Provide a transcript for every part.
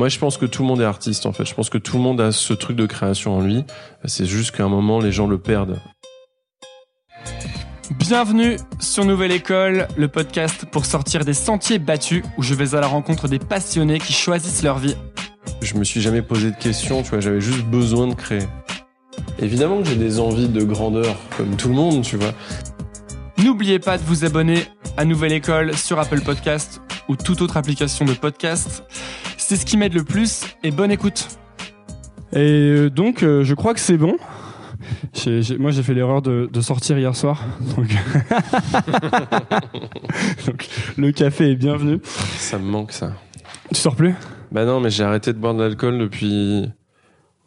Moi, je pense que tout le monde est artiste, en fait. Je pense que tout le monde a ce truc de création en lui. C'est juste qu'à un moment, les gens le perdent. Bienvenue sur Nouvelle École, le podcast pour sortir des sentiers battus où je vais à la rencontre des passionnés qui choisissent leur vie. Je me suis jamais posé de questions, tu vois, j'avais juste besoin de créer. Évidemment que j'ai des envies de grandeur, comme tout le monde, tu vois. N'oubliez pas de vous abonner à Nouvelle École sur Apple Podcast ou toute autre application de podcast. C'est ce qui m'aide le plus et bonne écoute. Et euh, donc, euh, je crois que c'est bon. J'ai- j'ai- moi, j'ai fait l'erreur de, de sortir hier soir. Donc... Donc, le café est bienvenu. Ça me manque, ça. Tu sors plus? Bah non, mais j'ai arrêté de boire de l'alcool depuis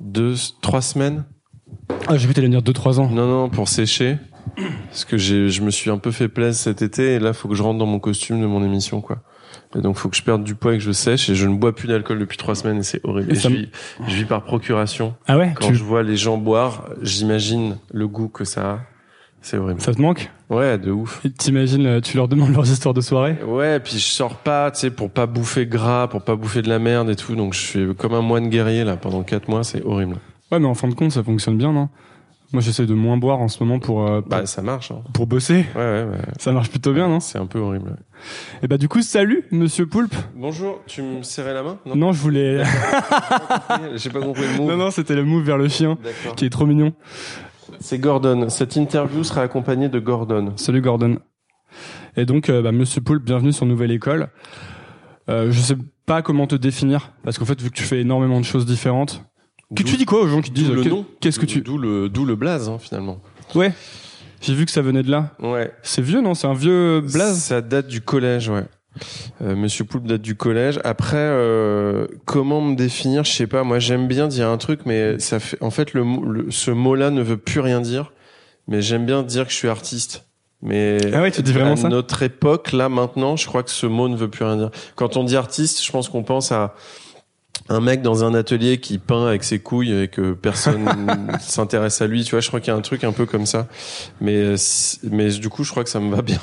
deux, trois semaines. Ah, j'ai cru que t'allais dire 2-3 ans. Non, non, pour sécher. Parce que j'ai, je me suis un peu fait plaisir cet été et là, faut que je rentre dans mon costume de mon émission, quoi. Et donc, faut que je perde du poids et que je sèche et je ne bois plus d'alcool depuis trois semaines et c'est horrible. Et Et je, vis, je vis par procuration. Ah ouais Quand tu- je vois les gens boire, j'imagine le goût que ça a. C'est horrible. Ça te manque Ouais, de ouf. Et T'imagines, euh, tu leur demandes leurs histoires de soirée Ouais, puis je sors pas, tu sais, pour pas bouffer gras, pour pas bouffer de la merde et tout. Donc je suis comme un moine guerrier là pendant quatre mois, c'est horrible. Ouais, mais en fin de compte, ça fonctionne bien, non? Moi, j'essaie de moins boire en ce moment pour, euh, pour, Bah ça marche. Hein. pour bosser. Ouais, ouais, ouais. Ça marche plutôt bien, non? C'est un peu horrible. ouais. Et bah, du coup, salut, monsieur Poulpe. Bonjour, tu me serrais la main? Non, je voulais. J'ai pas compris le mot. non, non, c'était le move vers le chien, D'accord. qui est trop mignon. C'est Gordon. Cette interview sera accompagnée de Gordon. Salut, Gordon. Et donc, euh, bah, monsieur Poulpe, bienvenue sur Nouvelle École. Euh, je sais pas comment te définir, parce qu'en fait, vu que tu fais énormément de choses différentes. Que tu dis quoi aux gens qui te disent le nom. Qu'est-ce que tu. D'où le d'où le blaze hein, finalement. Ouais. J'ai vu que ça venait de là. Ouais. C'est vieux, non? C'est un vieux blaze? Ça date du collège, ouais. Euh, Monsieur Poulpe date du collège. Après, euh, comment me définir? Je sais pas. Moi, j'aime bien dire un truc, mais ça fait. En fait, le, le- ce mot-là ne veut plus rien dire. Mais j'aime bien dire que je suis artiste. Mais Ah ouais, tu dis vraiment à ça? notre époque, là, maintenant, je crois que ce mot ne veut plus rien dire. Quand on dit artiste, je pense qu'on pense à un mec dans un atelier qui peint avec ses couilles et que personne s'intéresse à lui. Tu vois, je crois qu'il y a un truc un peu comme ça. Mais euh, mais du coup, je crois que ça me va bien.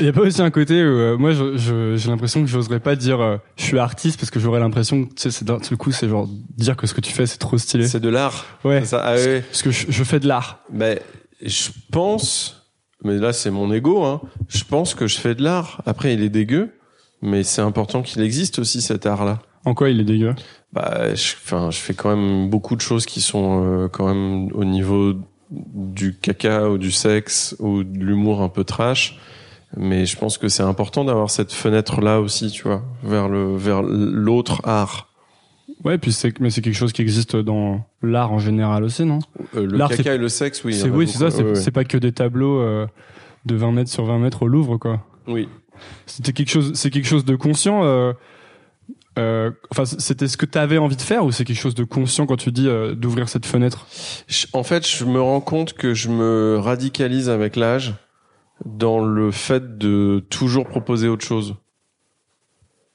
Il y a pas aussi un côté où euh, moi j'ai l'impression que j'oserais pas dire euh, je suis artiste parce que j'aurais l'impression que tu sais d'un seul coup c'est genre dire que ce que tu fais c'est trop stylé. C'est de l'art. Ouais. Ça. Ah ouais. Parce que je, je fais de l'art. Ben, je pense, mais là c'est mon ego, hein. Je pense que je fais de l'art. Après, il est dégueu, mais c'est important qu'il existe aussi cet art-là. En quoi il est dégueu? Bah, je, enfin, je fais quand même beaucoup de choses qui sont euh, quand même au niveau du caca ou du sexe ou de l'humour un peu trash. Mais je pense que c'est important d'avoir cette fenêtre-là aussi, tu vois, vers le vers l'autre art. Ouais, puis c'est mais c'est quelque chose qui existe dans l'art en général aussi, non? Euh, le caca et le sexe, oui. C'est oui, c'est ça. C'est Ouais, ouais. c'est pas que des tableaux euh, de 20 mètres sur 20 mètres au Louvre, quoi. Oui. C'était quelque chose. C'est quelque chose de conscient. Euh, euh, enfin, c'était ce que tu avais envie de faire ou c'est quelque chose de conscient quand tu dis euh, d'ouvrir cette fenêtre? En fait, je me rends compte que je me radicalise avec l'âge dans le fait de toujours proposer autre chose.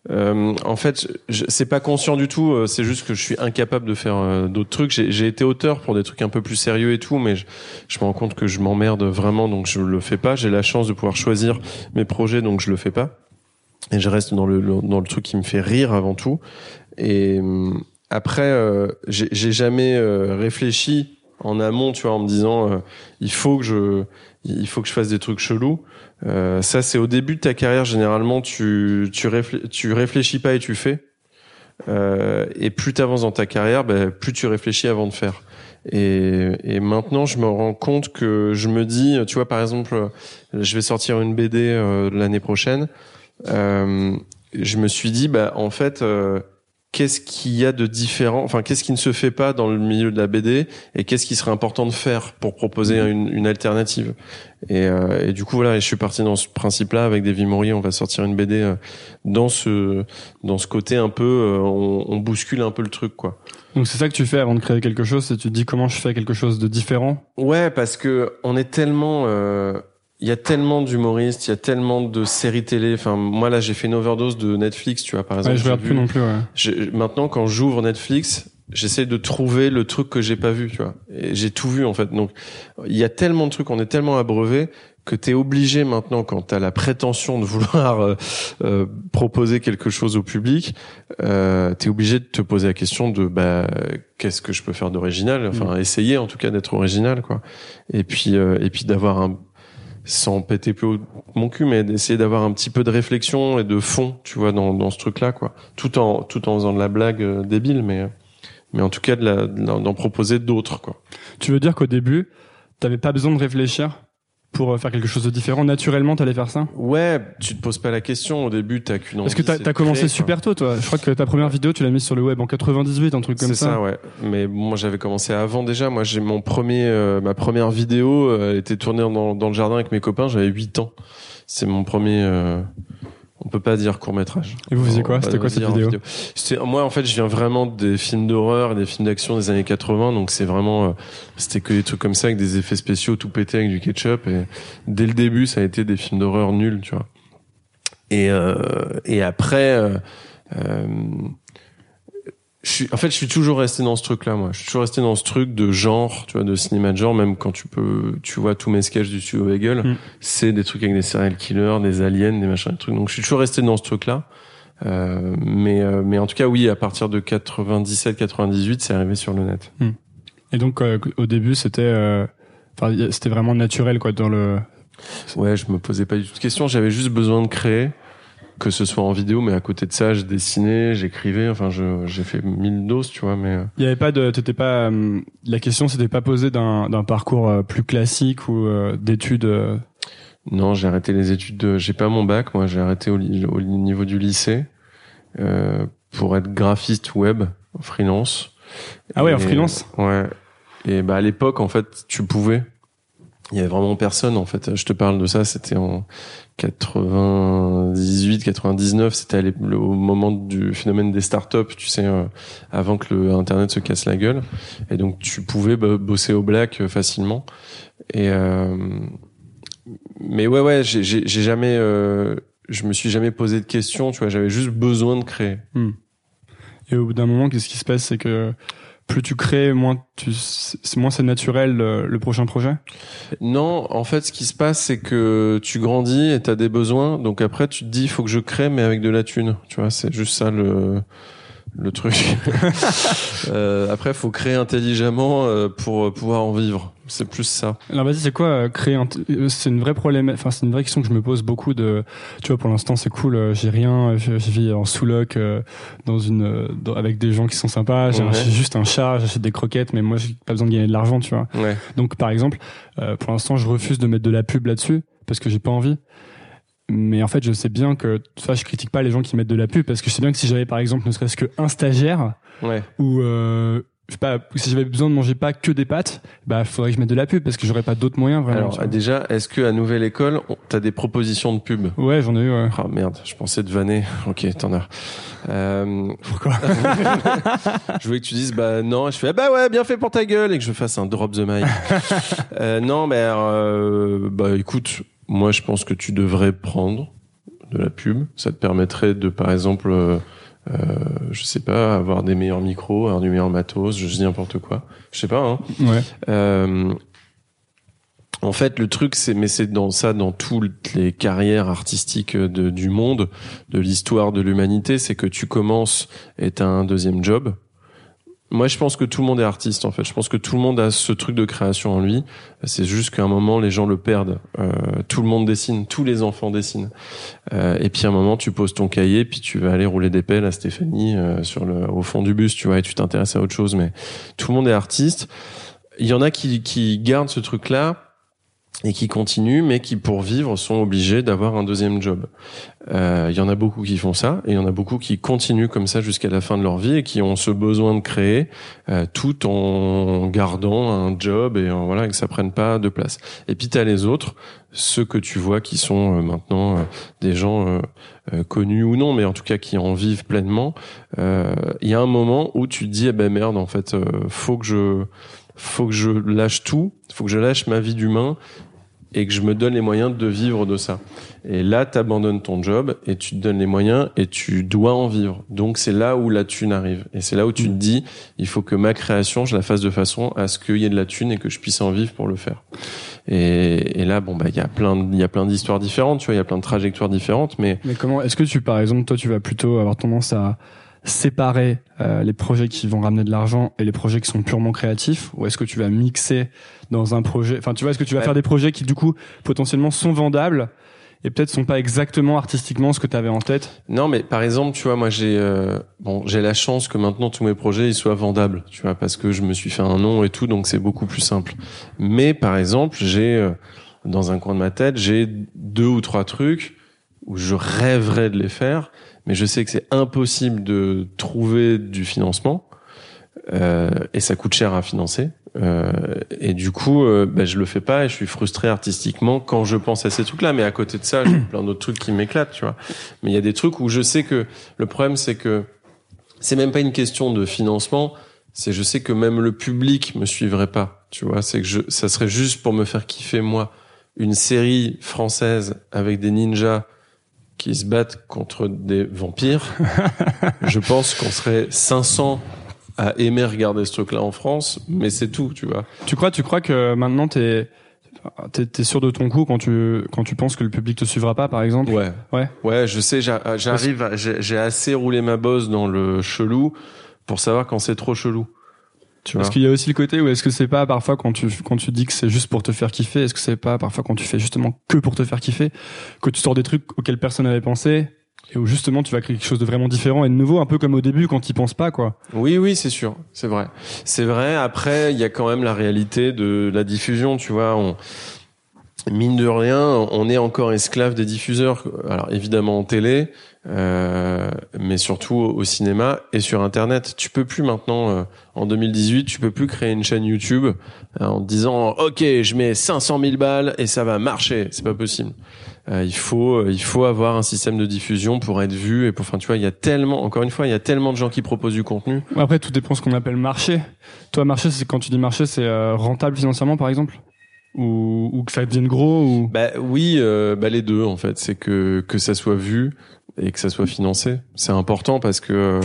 Euh, en fait, c'est pas conscient du tout. euh, C'est juste que je suis incapable de faire euh, d'autres trucs. J'ai, j'ai été auteur pour des trucs un peu plus sérieux et tout, mais je, je me rends compte que je m'emmerde vraiment, donc je le fais pas. J'ai la chance de pouvoir choisir mes projets, donc je le fais pas. Et je reste dans le dans le truc qui me fait rire avant tout. Et hum, après, euh, j'ai, jamais euh, réfléchi en amont, tu vois, en me disant euh, il faut que je il faut que je fasse des trucs chelous. Euh, ça, c'est au début de ta carrière. Généralement, tu tu, réflé- tu réfléchis pas et tu fais. Euh, et plus tu avances dans ta carrière, ben, plus tu réfléchis avant de faire. Et, et maintenant, je me rends compte que je me dis, tu vois, par exemple, je vais sortir une BD euh, l'année prochaine. Euh, je me suis dit, bah, en fait, euh, qu'est-ce qu'il y a de différent Enfin, qu'est-ce qui ne se fait pas dans le milieu de la BD et qu'est-ce qui serait important de faire pour proposer une, une alternative et, euh, et du coup, voilà, et je suis parti dans ce principe-là avec Davy Maury. On va sortir une BD euh, dans ce dans ce côté un peu, euh, on, on bouscule un peu le truc, quoi. Donc c'est ça que tu fais avant de créer quelque chose, c'est tu te dis comment je fais quelque chose de différent? Ouais, parce que on est tellement, euh, il y a tellement d'humoristes, il y a tellement de séries télé. Enfin, moi là, j'ai fait une overdose de Netflix, tu vois, par exemple. Ouais, je regarde plus non plus. Ouais. maintenant, quand j'ouvre Netflix, j'essaie de trouver le truc que j'ai pas vu, tu vois. Et j'ai tout vu en fait. Donc, il y a tellement de trucs, on est tellement abreuvé que tu es obligé maintenant quand tu as la prétention de vouloir euh, euh, proposer quelque chose au public, euh, tu es obligé de te poser la question de bah qu'est-ce que je peux faire d'original, enfin Mm. essayer en tout cas d'être original quoi. Et puis euh, et puis d'avoir un sans péter plus haut mon cul mais d'essayer d'avoir un petit peu de réflexion et de fond, tu vois dans dans ce truc là quoi. Tout en tout en faisant de la blague euh, débile mais mais en tout cas d'en proposer d'autres quoi. Tu veux dire qu'au début, t'avais pas besoin de réfléchir pour euh, faire quelque chose de différent. Naturellement, t'allais faire ça? Ouais, tu te poses pas la question au début, t'as qu'une envie. Parce que t'as commencé créer, super tôt, toi. Je crois que ta première vidéo, tu l'as mise sur le web en 98, un truc comme C'est ça. ça, ouais. Mais moi, j'avais commencé avant déjà. Moi, j'ai mon premier, euh, ma première vidéo, euh, elle était tournée dans, dans le jardin avec mes copains. J'avais 8 ans. C'est mon premier. euh, on peut pas dire court métrage. Et vous faisiez quoi C'était quoi cette vidéo C'était moi en fait je viens vraiment des films d'horreur des films d'action des années 80 donc c'est vraiment euh, c'était que des trucs comme ça avec des effets spéciaux tout pété avec du ketchup et dès le début ça a été des films d'horreur nuls tu vois. Et euh, et après euh, euh, je suis, en fait, je suis toujours resté dans ce truc-là, moi. Je suis toujours resté dans ce truc de genre, tu vois, de cinéma de genre, même quand tu peux, tu vois, tous mes sketchs du studio Hegel, Mm. c'est des trucs avec des serial killers, des aliens, des machins, des trucs. Donc, je suis toujours resté dans ce truc-là. Euh, mais, euh, mais en tout cas, oui, à partir de 97, 98, c'est arrivé sur le net. Et donc, euh, au début, c'était, euh, enfin, c'était vraiment naturel, quoi, dans le. Ouais, je me posais pas du tout de questions. J'avais juste besoin de créer, que ce soit en vidéo, mais à côté de ça, je dessinais, j'écrivais. Enfin, j'ai fait mille doses, tu vois, mais. euh, Il y avait pas de, t'étais pas. euh, la question, s'était pas posée d'un parcours euh, plus classique ou d'études. Non, j'ai arrêté les études. De... J'ai pas mon bac, moi. J'ai arrêté au, niveau du lycée euh, pour être graphiste web, freelance. Ah ouais, en freelance? Ouais. Et bah à l'époque, en fait, tu pouvais. Il y avait vraiment personne. En fait, je te parle de ça. C'était en 98, 99. C'était au moment du phénomène des startups. Tu sais, euh, avant que le Internet se casse la gueule. Et donc, tu pouvais bosser au black euh, facilement. Et euh, mais ouais, ouais, j'ai jamais. euh, je me suis jamais posé de questions. Tu vois, j'avais juste besoin de créer. Et au bout d'un moment, qu'est-ce qui se passe, c'est que plus tu crées, moins tu, c'est moins c'est naturel le, le prochain projet? Non, en fait, ce qui se passe, c'est que tu grandis et t'as des besoins. Donc après, tu te dis, il faut que je crée, mais avec de la thune. Tu vois, c'est juste ça le le truc. euh, après, faut créer intelligemment euh, pour pouvoir en vivre. C'est plus ça. Alors vas-y, c'est quoi euh, créer un euh, C'est une vraie problème. Enfin, c'est une vraie question que je me pose beaucoup. De, tu vois, pour l'instant, c'est cool. euh, J'ai rien. Je, je vis en sous-loc euh, dans une dans- avec des gens qui sont sympas. J'ai Ouais. juste un chat. J'achète des croquettes, mais moi, j'ai pas besoin de gagner de l'argent, tu vois. Ouais. Donc, par exemple, euh, pour l'instant, je refuse de mettre de la pub là-dessus parce que j'ai pas envie. Mais en fait, je sais bien que, vois, je critique pas les gens qui mettent de la pub parce que je sais bien que si j'avais, par exemple, ne serait-ce qu'un stagiaire Ouais. ou euh, je sais pas, si j'avais besoin de manger pas que des pâtes, bah, faudrait que je mette de la pub parce que j'aurais pas d'autres moyens vraiment. Alors déjà, est-ce que à Nouvelle École, on- t'as des propositions de pub? Ouais, j'en ai eu. Ouais. Ah merde, je pensais de vanner. Ok, t'en as. Euh, Pourquoi? Je voulais que tu dises bah non, et je fais ah bah ouais, bien fait pour ta gueule et que je fasse un drop the mic. euh, non, mais euh, bah écoute, moi je pense que tu devrais prendre de la pub. Ça te permettrait de par exemple, euh, euh, je sais pas, avoir des meilleurs micros, avoir du meilleur matos, je dis n'importe quoi. Je sais pas. Hein. Ouais. Euh, en fait, le truc, c'est, mais c'est dans ça, dans toutes les carrières artistiques de, du monde, de l'histoire de l'humanité, c'est que tu commences et t'as un deuxième job. Moi, je pense que tout le monde est artiste, en fait. Je pense que tout le monde a ce truc de création en lui. C'est juste qu'à un moment, les gens le perdent. Euh, tout le monde dessine, tous les enfants dessinent. Euh, et puis à un moment, tu poses ton cahier, puis tu vas aller rouler des pelles à Stéphanie euh, sur le, au fond du bus, tu vois, et tu t'intéresses à autre chose. Mais tout le monde est artiste. Il y en a qui, qui gardent ce truc-là et qui continuent, mais qui pour vivre sont obligés d'avoir un deuxième job. Euh, Il y en a beaucoup qui font ça, et il y en a beaucoup qui continuent comme ça jusqu'à la fin de leur vie et qui ont ce besoin de créer, euh, tout en gardant un job et en, voilà que ça prenne pas de place. Et puis t'as les autres, ceux que tu vois qui sont euh, maintenant euh, des gens euh, connus ou non, mais en tout cas qui en vivent pleinement. Il y a un moment où tu te dis, eh ben merde, en fait, faut que je faut que je lâche tout, faut que je lâche ma vie d'humain et que je me donne les moyens de vivre de ça. Et là, tu ton job et tu te donnes les moyens et tu dois en vivre. Donc c'est là où la thune arrive. Et c'est là où tu te dis, il faut que ma création, je la fasse de façon à ce qu'il y ait de la thune et que je puisse en vivre pour le faire. Et, et là, bon, bah, il y a plein, il y a plein d'histoires différentes, tu vois, il y a plein de trajectoires différentes, mais. Mais comment, est-ce que tu, par exemple, toi, tu vas plutôt avoir tendance à séparer euh, les projets qui vont ramener de l'argent et les projets qui sont purement créatifs, ou est-ce que tu vas mixer dans un projet, enfin, tu vois, est-ce que tu vas faire des projets qui, du coup, potentiellement sont vendables et peut-être sont pas exactement artistiquement ce que tu avais en tête? Non, mais par exemple, tu vois, moi j'ai euh, bon, j'ai la chance que maintenant tous mes projets ils soient vendables, tu vois, parce que je me suis fait un nom et tout, donc c'est beaucoup plus simple. Mais par exemple, j'ai euh, dans un coin de ma tête, j'ai deux ou trois trucs où je rêverais de les faire, mais je sais que c'est impossible de trouver du financement euh, et ça coûte cher à financer. Euh, et du coup, euh, ben, je le fais pas et je suis frustré artistiquement quand je pense à ces trucs-là. Mais à côté de ça, j'ai plein d'autres trucs qui m'éclatent, tu vois. Mais il y a des trucs où je sais que le problème, c'est que c'est même pas une question de financement. C'est je sais que même le public me suivrait pas, tu vois. C'est que je, ça serait juste pour me faire kiffer moi une série française avec des ninjas qui se battent contre des vampires. je pense qu'on serait 500 à aimer regarder ce truc-là en France, mais c'est tout, tu vois. Tu crois, tu crois que maintenant t'es T'es, sûr de ton coup quand tu quand tu penses que le public te suivra pas, par exemple? Ouais, ouais, ouais. Je sais, j'arrive, j'ai assez roulé ma bosse dans le chelou pour savoir quand c'est trop chelou. Tu vois. Est-ce qu'il y a aussi le côté où est-ce que c'est pas parfois quand tu quand tu dis que c'est juste pour te faire kiffer, est-ce que c'est pas parfois quand tu fais justement que pour te faire kiffer, que tu sors des trucs auxquels personne n'avait pensé et où justement tu vas créer quelque chose de vraiment différent et de nouveau, un peu comme au début quand tu penses pas, quoi. Oui, oui, c'est sûr, c'est vrai, c'est vrai. Après, il y a quand même la réalité de la diffusion, tu vois. On, mine de rien, on est encore esclave des diffuseurs. Alors évidemment en télé, euh, mais surtout au cinéma et sur Internet. Tu peux plus maintenant, euh, en 2018, tu peux plus créer une chaîne YouTube euh, en disant OK, je mets 500 000 balles et ça va marcher. C'est pas possible. Euh, il faut euh, il faut avoir un système de diffusion pour être vu et pour enfin tu vois il y a tellement encore une fois il y a tellement de gens qui proposent du contenu après tout dépend de ce qu'on appelle marché toi marché c'est quand tu dis marché c'est rentable financièrement par exemple? Ou, ou que ça devienne gros ou? Bah oui bah les deux en fait. C'est que que ça soit vu et que ça soit financé. C'est important parce que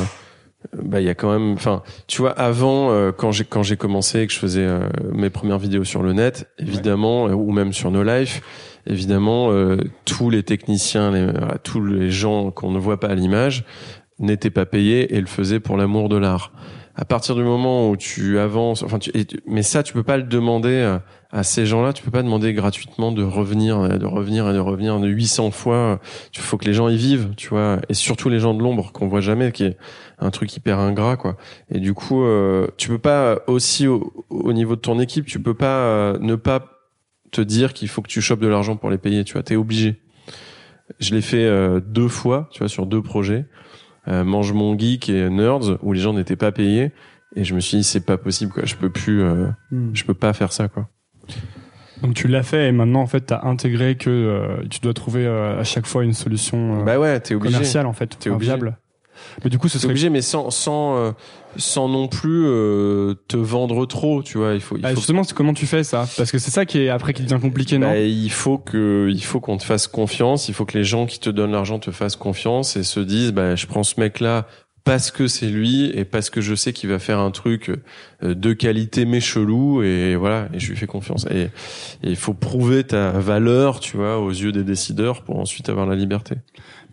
bah il y a quand même enfin tu vois avant quand j'ai quand j'ai commencé et que je faisais mes premières vidéos sur le net évidemment ou même sur No Life évidemment, euh, tous les techniciens, les, tous les gens qu'on ne voit pas à l'image n'étaient pas payés et le faisaient pour l'amour de l'art. À partir du moment où tu avances, enfin, tu, mais ça, tu peux pas le demander à, ces gens-là. Tu peux pas demander gratuitement de revenir, de revenir et de revenir de 800 fois. Il faut que les gens y vivent, tu vois, et surtout les gens de l'ombre qu'on voit jamais, qui est un truc hyper ingrat, quoi. Et du coup, euh, tu peux pas aussi au, au, niveau de ton équipe, tu peux pas euh, ne pas te dire qu'il faut que tu chopes de l'argent pour les payer, tu vois, t'es obligé. Je l'ai fait euh, deux fois, tu vois, sur deux projets, euh, Mange mon geek et Nerds, où les gens n'étaient pas payés, et je me suis dit c'est pas possible, quoi, je peux plus, euh, hmm. je peux pas faire ça, quoi. Donc tu l'as fait et maintenant en fait t'as intégré que tu dois trouver à chaque fois une solution bah ouais, t'es obligé. commerciale en fait, t'es obligé. Mais du coup, ce serait obligé, mais sans sans euh, sans non plus euh, te vendre trop, tu vois. Il faut. Il ah, Justement, comment tu fais ça? Parce que c'est ça qui est après qui devient compliqué, non? Bah, Il faut que il faut qu'on te fasse confiance. Il faut que les gens qui te donnent l'argent te fassent confiance et se disent, bah, je prends ce mec-là parce que c'est lui et parce que je sais qu'il va faire un truc euh, de qualité mais chelou et voilà et je lui fais confiance et il faut prouver ta valeur tu vois aux yeux des décideurs pour ensuite avoir la liberté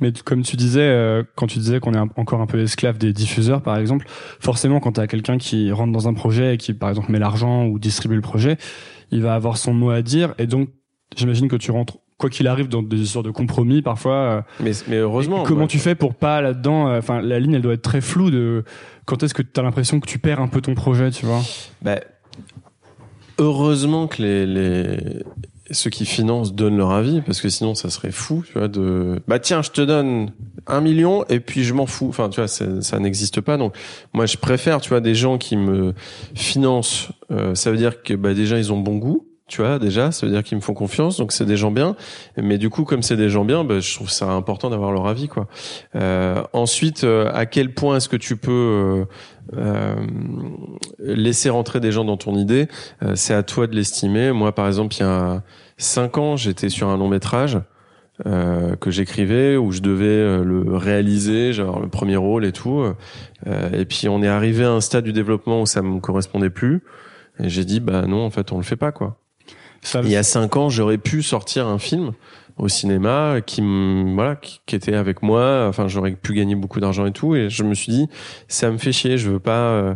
mais comme tu disais, euh, quand tu disais qu'on est encore un peu esclave des diffuseurs, par exemple, forcément, quand tu as quelqu'un qui rentre dans un projet et qui, par exemple, met l'argent ou distribue le projet, il va avoir son mot à dire. Et donc, j'imagine que tu rentres quoi qu'il arrive dans des sortes de compromis parfois. Euh, mais, mais heureusement. Comment tu fais pour pas là-dedans euh, Enfin, la ligne, elle doit être très floue. De quand est-ce que tu as l'impression que tu perds un peu ton projet, tu vois? Bah, heureusement que les, les ceux qui financent donnent leur avis parce que sinon ça serait fou tu vois de bah tiens je te donne un million et puis je m'en fous enfin tu vois ça n'existe pas donc moi je préfère tu vois des gens qui me financent euh, ça veut dire que bah déjà ils ont bon goût tu vois déjà ça veut dire qu'ils me font confiance donc c'est des gens bien mais du coup comme c'est des gens bien bah, je trouve ça important d'avoir leur avis quoi euh, ensuite euh, à quel point est-ce que tu peux euh, laisser rentrer des gens dans ton idée c'est à toi de l'estimer moi par exemple il y a cinq ans j'étais sur un long métrage euh, que j'écrivais où je devais le réaliser, genre le premier rôle et tout. Euh, et puis on est arrivé à un stade du développement où ça me correspondait plus. Et j'ai dit bah non en fait on le fait pas quoi. Ça, Il y a cinq ans, j'aurais pu sortir un film au cinéma qui voilà qui, qui était avec moi. Enfin j'aurais pu gagner beaucoup d'argent et tout. Et je me suis dit ça me fait chier. Je veux pas euh,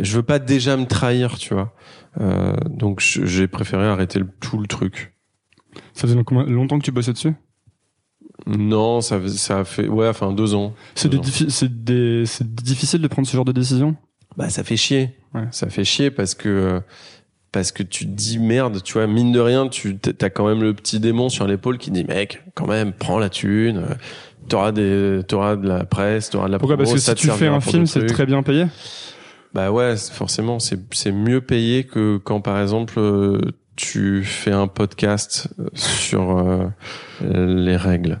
je veux pas déjà me trahir tu vois. Euh, donc j'ai préféré arrêter le, tout le truc. Ça faisait longtemps que tu bossais dessus? Non ça ça a fait ouais enfin deux ans. C'est difficile de prendre ce genre de décision? Bah ça fait chier. Ouais. ça fait chier parce que euh, parce que tu te dis merde tu vois mine de rien tu t'as quand même le petit démon sur l'épaule qui dit mec quand même prends la thune euh, t'auras des t'auras de la presse t'auras de la Pourquoi? Promo, Parce que ça si tu fais un film, c'est très bien payé? bah ouais forcément c'est c'est mieux payé que quand par exemple euh, tu fais un podcast sur euh, les règles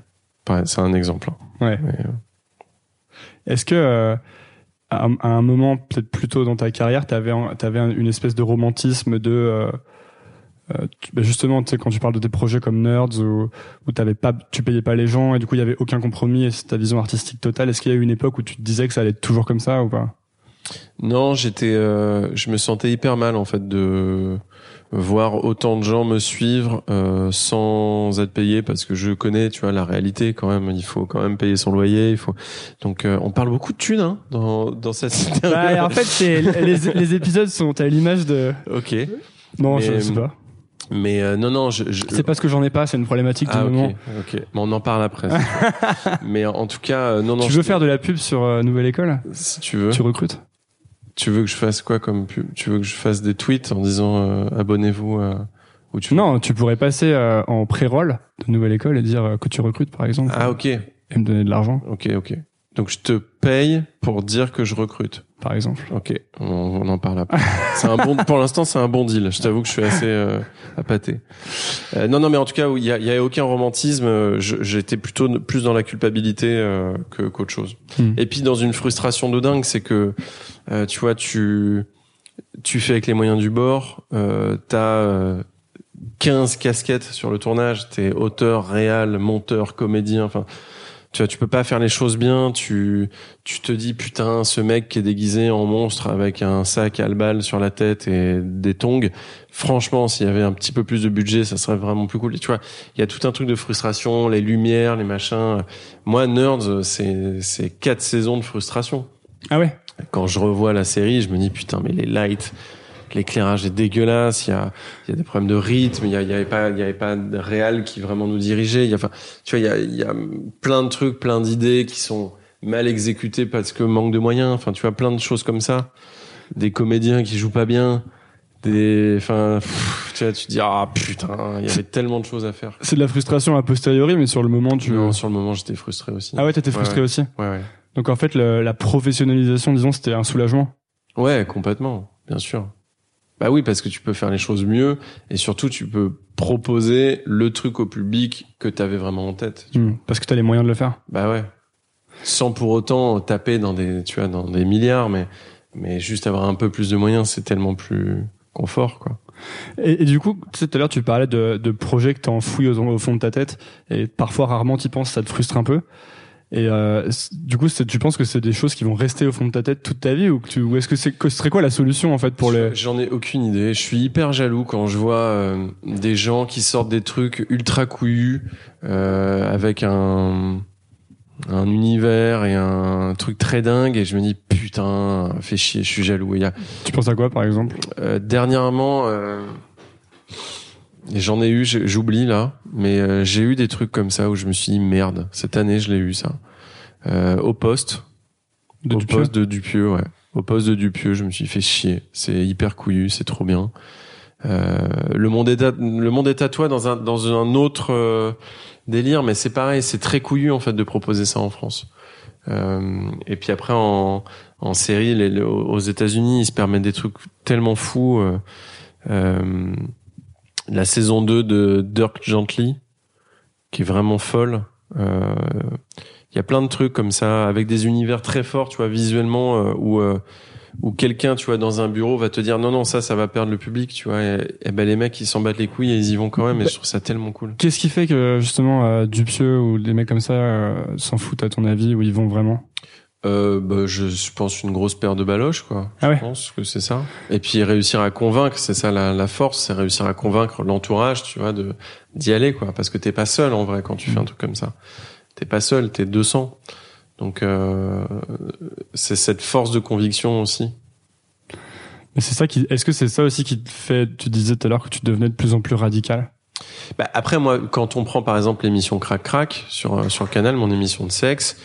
c'est un exemple hein. Ouais. Euh, Est-ce que euh, à, à un moment, peut-être plus tôt dans ta carrière, t'avais un- une espèce de romantisme de euh, euh, tu- bah justement, tu sais, quand tu parles de des projets comme Nerds où, tu payais pas les gens et du coup il y avait aucun compromis et c'est ta vision artistique totale. Est-ce qu'il y a eu une époque où tu te disais que ça allait être toujours comme ça ou pas? Non, j'étais, euh, je me sentais hyper mal en fait de voir autant de gens me suivre euh, sans être payé parce que je connais, tu vois, la réalité quand même. Il faut quand même payer son loyer. Il faut. Donc, euh, on parle beaucoup de thunes hein, dans dans cette. Bah, En fait, c'est les, les épisodes sont à l'image de. ok. Non, Mais, je sais pas. Mais euh, non, non, je. je... C'est parce que j'en ai pas, c'est une problématique Ah du ok, moment. ok. Mais on en parle après. Mais en tout cas, euh, non, non. tu je- veux faire de la pub sur euh, Nouvelle École? Si tu veux. Tu recrutes? Tu veux que je fasse quoi comme pub? Tu veux que je fasse des tweets en disant euh, abonnez-vous à... ou tu Non, tu pourrais passer euh, en pré-roll de Nouvelle École et dire euh, que tu recrutes, par exemple, Ah ok, et me donner de l'argent, ok, ok. Donc je te paye pour dire que je recrute. Par exemple. Ok, on, on en parle après. c'est un bon, pour l'instant c'est un bon deal. Je t'avoue que je suis assez euh, appâté. Euh, non, non, mais en tout cas, il y a, y a aucun romantisme. euh, J'étais plutôt plus dans la culpabilité euh, que qu'autre chose. Hmm. Et puis dans une frustration de dingue, c'est que euh, tu vois, tu tu fais avec les moyens du bord. Euh, T'as euh, 15 casquettes sur le tournage. T'es auteur, réal, monteur, comédien. Enfin, tu vois, tu peux pas faire les choses bien. Tu tu te dis putain, ce mec qui est déguisé en monstre avec un sac à balles sur la tête et des tongs. Franchement, s'il y avait un petit peu plus de budget, ça serait vraiment plus cool. Et tu vois, il y a tout un truc de frustration, les lumières, les machins. Moi, Nerds, c'est c'est quatre saisons de frustration. Ah ouais? Quand je revois la série, je me dis putain, mais les lights, l'éclairage est dégueulasse. Il y a il y a des problèmes de rythme. Il y, a- il y avait pas il y avait pas de réal qui vraiment nous dirigeait. Il y a enfin, tu vois, il y a il y a plein de trucs, plein d'idées qui sont mal exécutées parce que manque de moyens. Enfin, tu vois, plein de choses comme ça. Des comédiens qui jouent pas bien. Des, enfin, pff, tu vois, tu te dis ah putain, il y avait tellement de choses à faire. C'est de la frustration a posteriori, mais sur le moment, tu. Non, sur le moment, j'étais frustré aussi. Ah ouais, t'étais frustré Ouais, aussi. Ouais, ouais. Donc en fait, le- la professionnalisation, disons, c'était un soulagement? Ouais, complètement, bien sûr. Bah oui, parce que tu peux faire les choses mieux et surtout tu peux proposer le truc au public que t'avais vraiment en tête. Hmm. Parce que t'as les moyens de le faire. Bah ouais. Sans pour autant taper dans des, tu vois, dans des milliards, mais mais juste avoir un peu plus de moyens, c'est tellement plus confort, quoi. Et, et du coup, tu tout à l'heure, tu parlais de, de projets que t'as enfouis au, au fond de ta tête, et parfois, rarement, t'y penses, ça te frustre un peu. Et euh, du coup, tu penses que c'est des choses qui vont rester au fond de ta tête toute ta vie, ou que tu, ou est-ce que c'est, que ce serait quoi la solution en fait pour les J'en ai aucune idée. Je suis hyper jaloux quand je vois euh, des gens qui sortent des trucs ultra couillus euh, avec un un univers et un truc très dingue et je me dis putain fais chier je suis jaloux y a Tu penses à quoi, par exemple? Dernièrement j'en ai eu j'oublie là mais euh, j'ai eu des trucs comme ça où je me suis dit merde cette année je l'ai eu ça euh, au poste de au Dupieux poste de Dupieux, ouais. Au poste de Dupieux, je me suis fait chier. C'est hyper couillu, c'est trop bien. Euh, le monde est à, le monde est à toi dans un dans un autre euh, délire, mais c'est pareil, c'est très couillu en fait de proposer ça en France. Euh, et puis après en en série, les, aux États-Unis, ils se permettent des trucs tellement fous. euh, la saison 2 de Dirk Gently, qui est vraiment folle. Euh, il y a plein de trucs comme ça avec des univers très forts tu vois visuellement euh, où euh, où quelqu'un tu vois dans un bureau va te dire non non ça ça va perdre le public tu vois. Et, et ben les mecs ils s'en battent les couilles et ils y vont quand même et je trouve ça tellement cool. Qu'est-ce qui fait que justement euh, Dupieux ou des mecs comme ça euh, s'en foutent à ton avis ou ils vont vraiment? Euh, bah, je, je pense une grosse paire de baloches, quoi. Ah ouais. Je pense que c'est ça. Et puis réussir à convaincre, c'est ça la, la force, c'est réussir à convaincre l'entourage, tu vois, de d'y aller, quoi. Parce que t'es pas seul en vrai quand tu fais un truc comme ça. T'es pas seul, t'es 200. Donc euh, c'est cette force de conviction aussi. Mais c'est ça qui. Est-ce que c'est ça aussi qui te fait Tu disais tout à l'heure que tu devenais de plus en plus radical? Bah, après moi, quand on prend par exemple l'émission Crac Crac sur euh, sur canal, mon émission de sexe.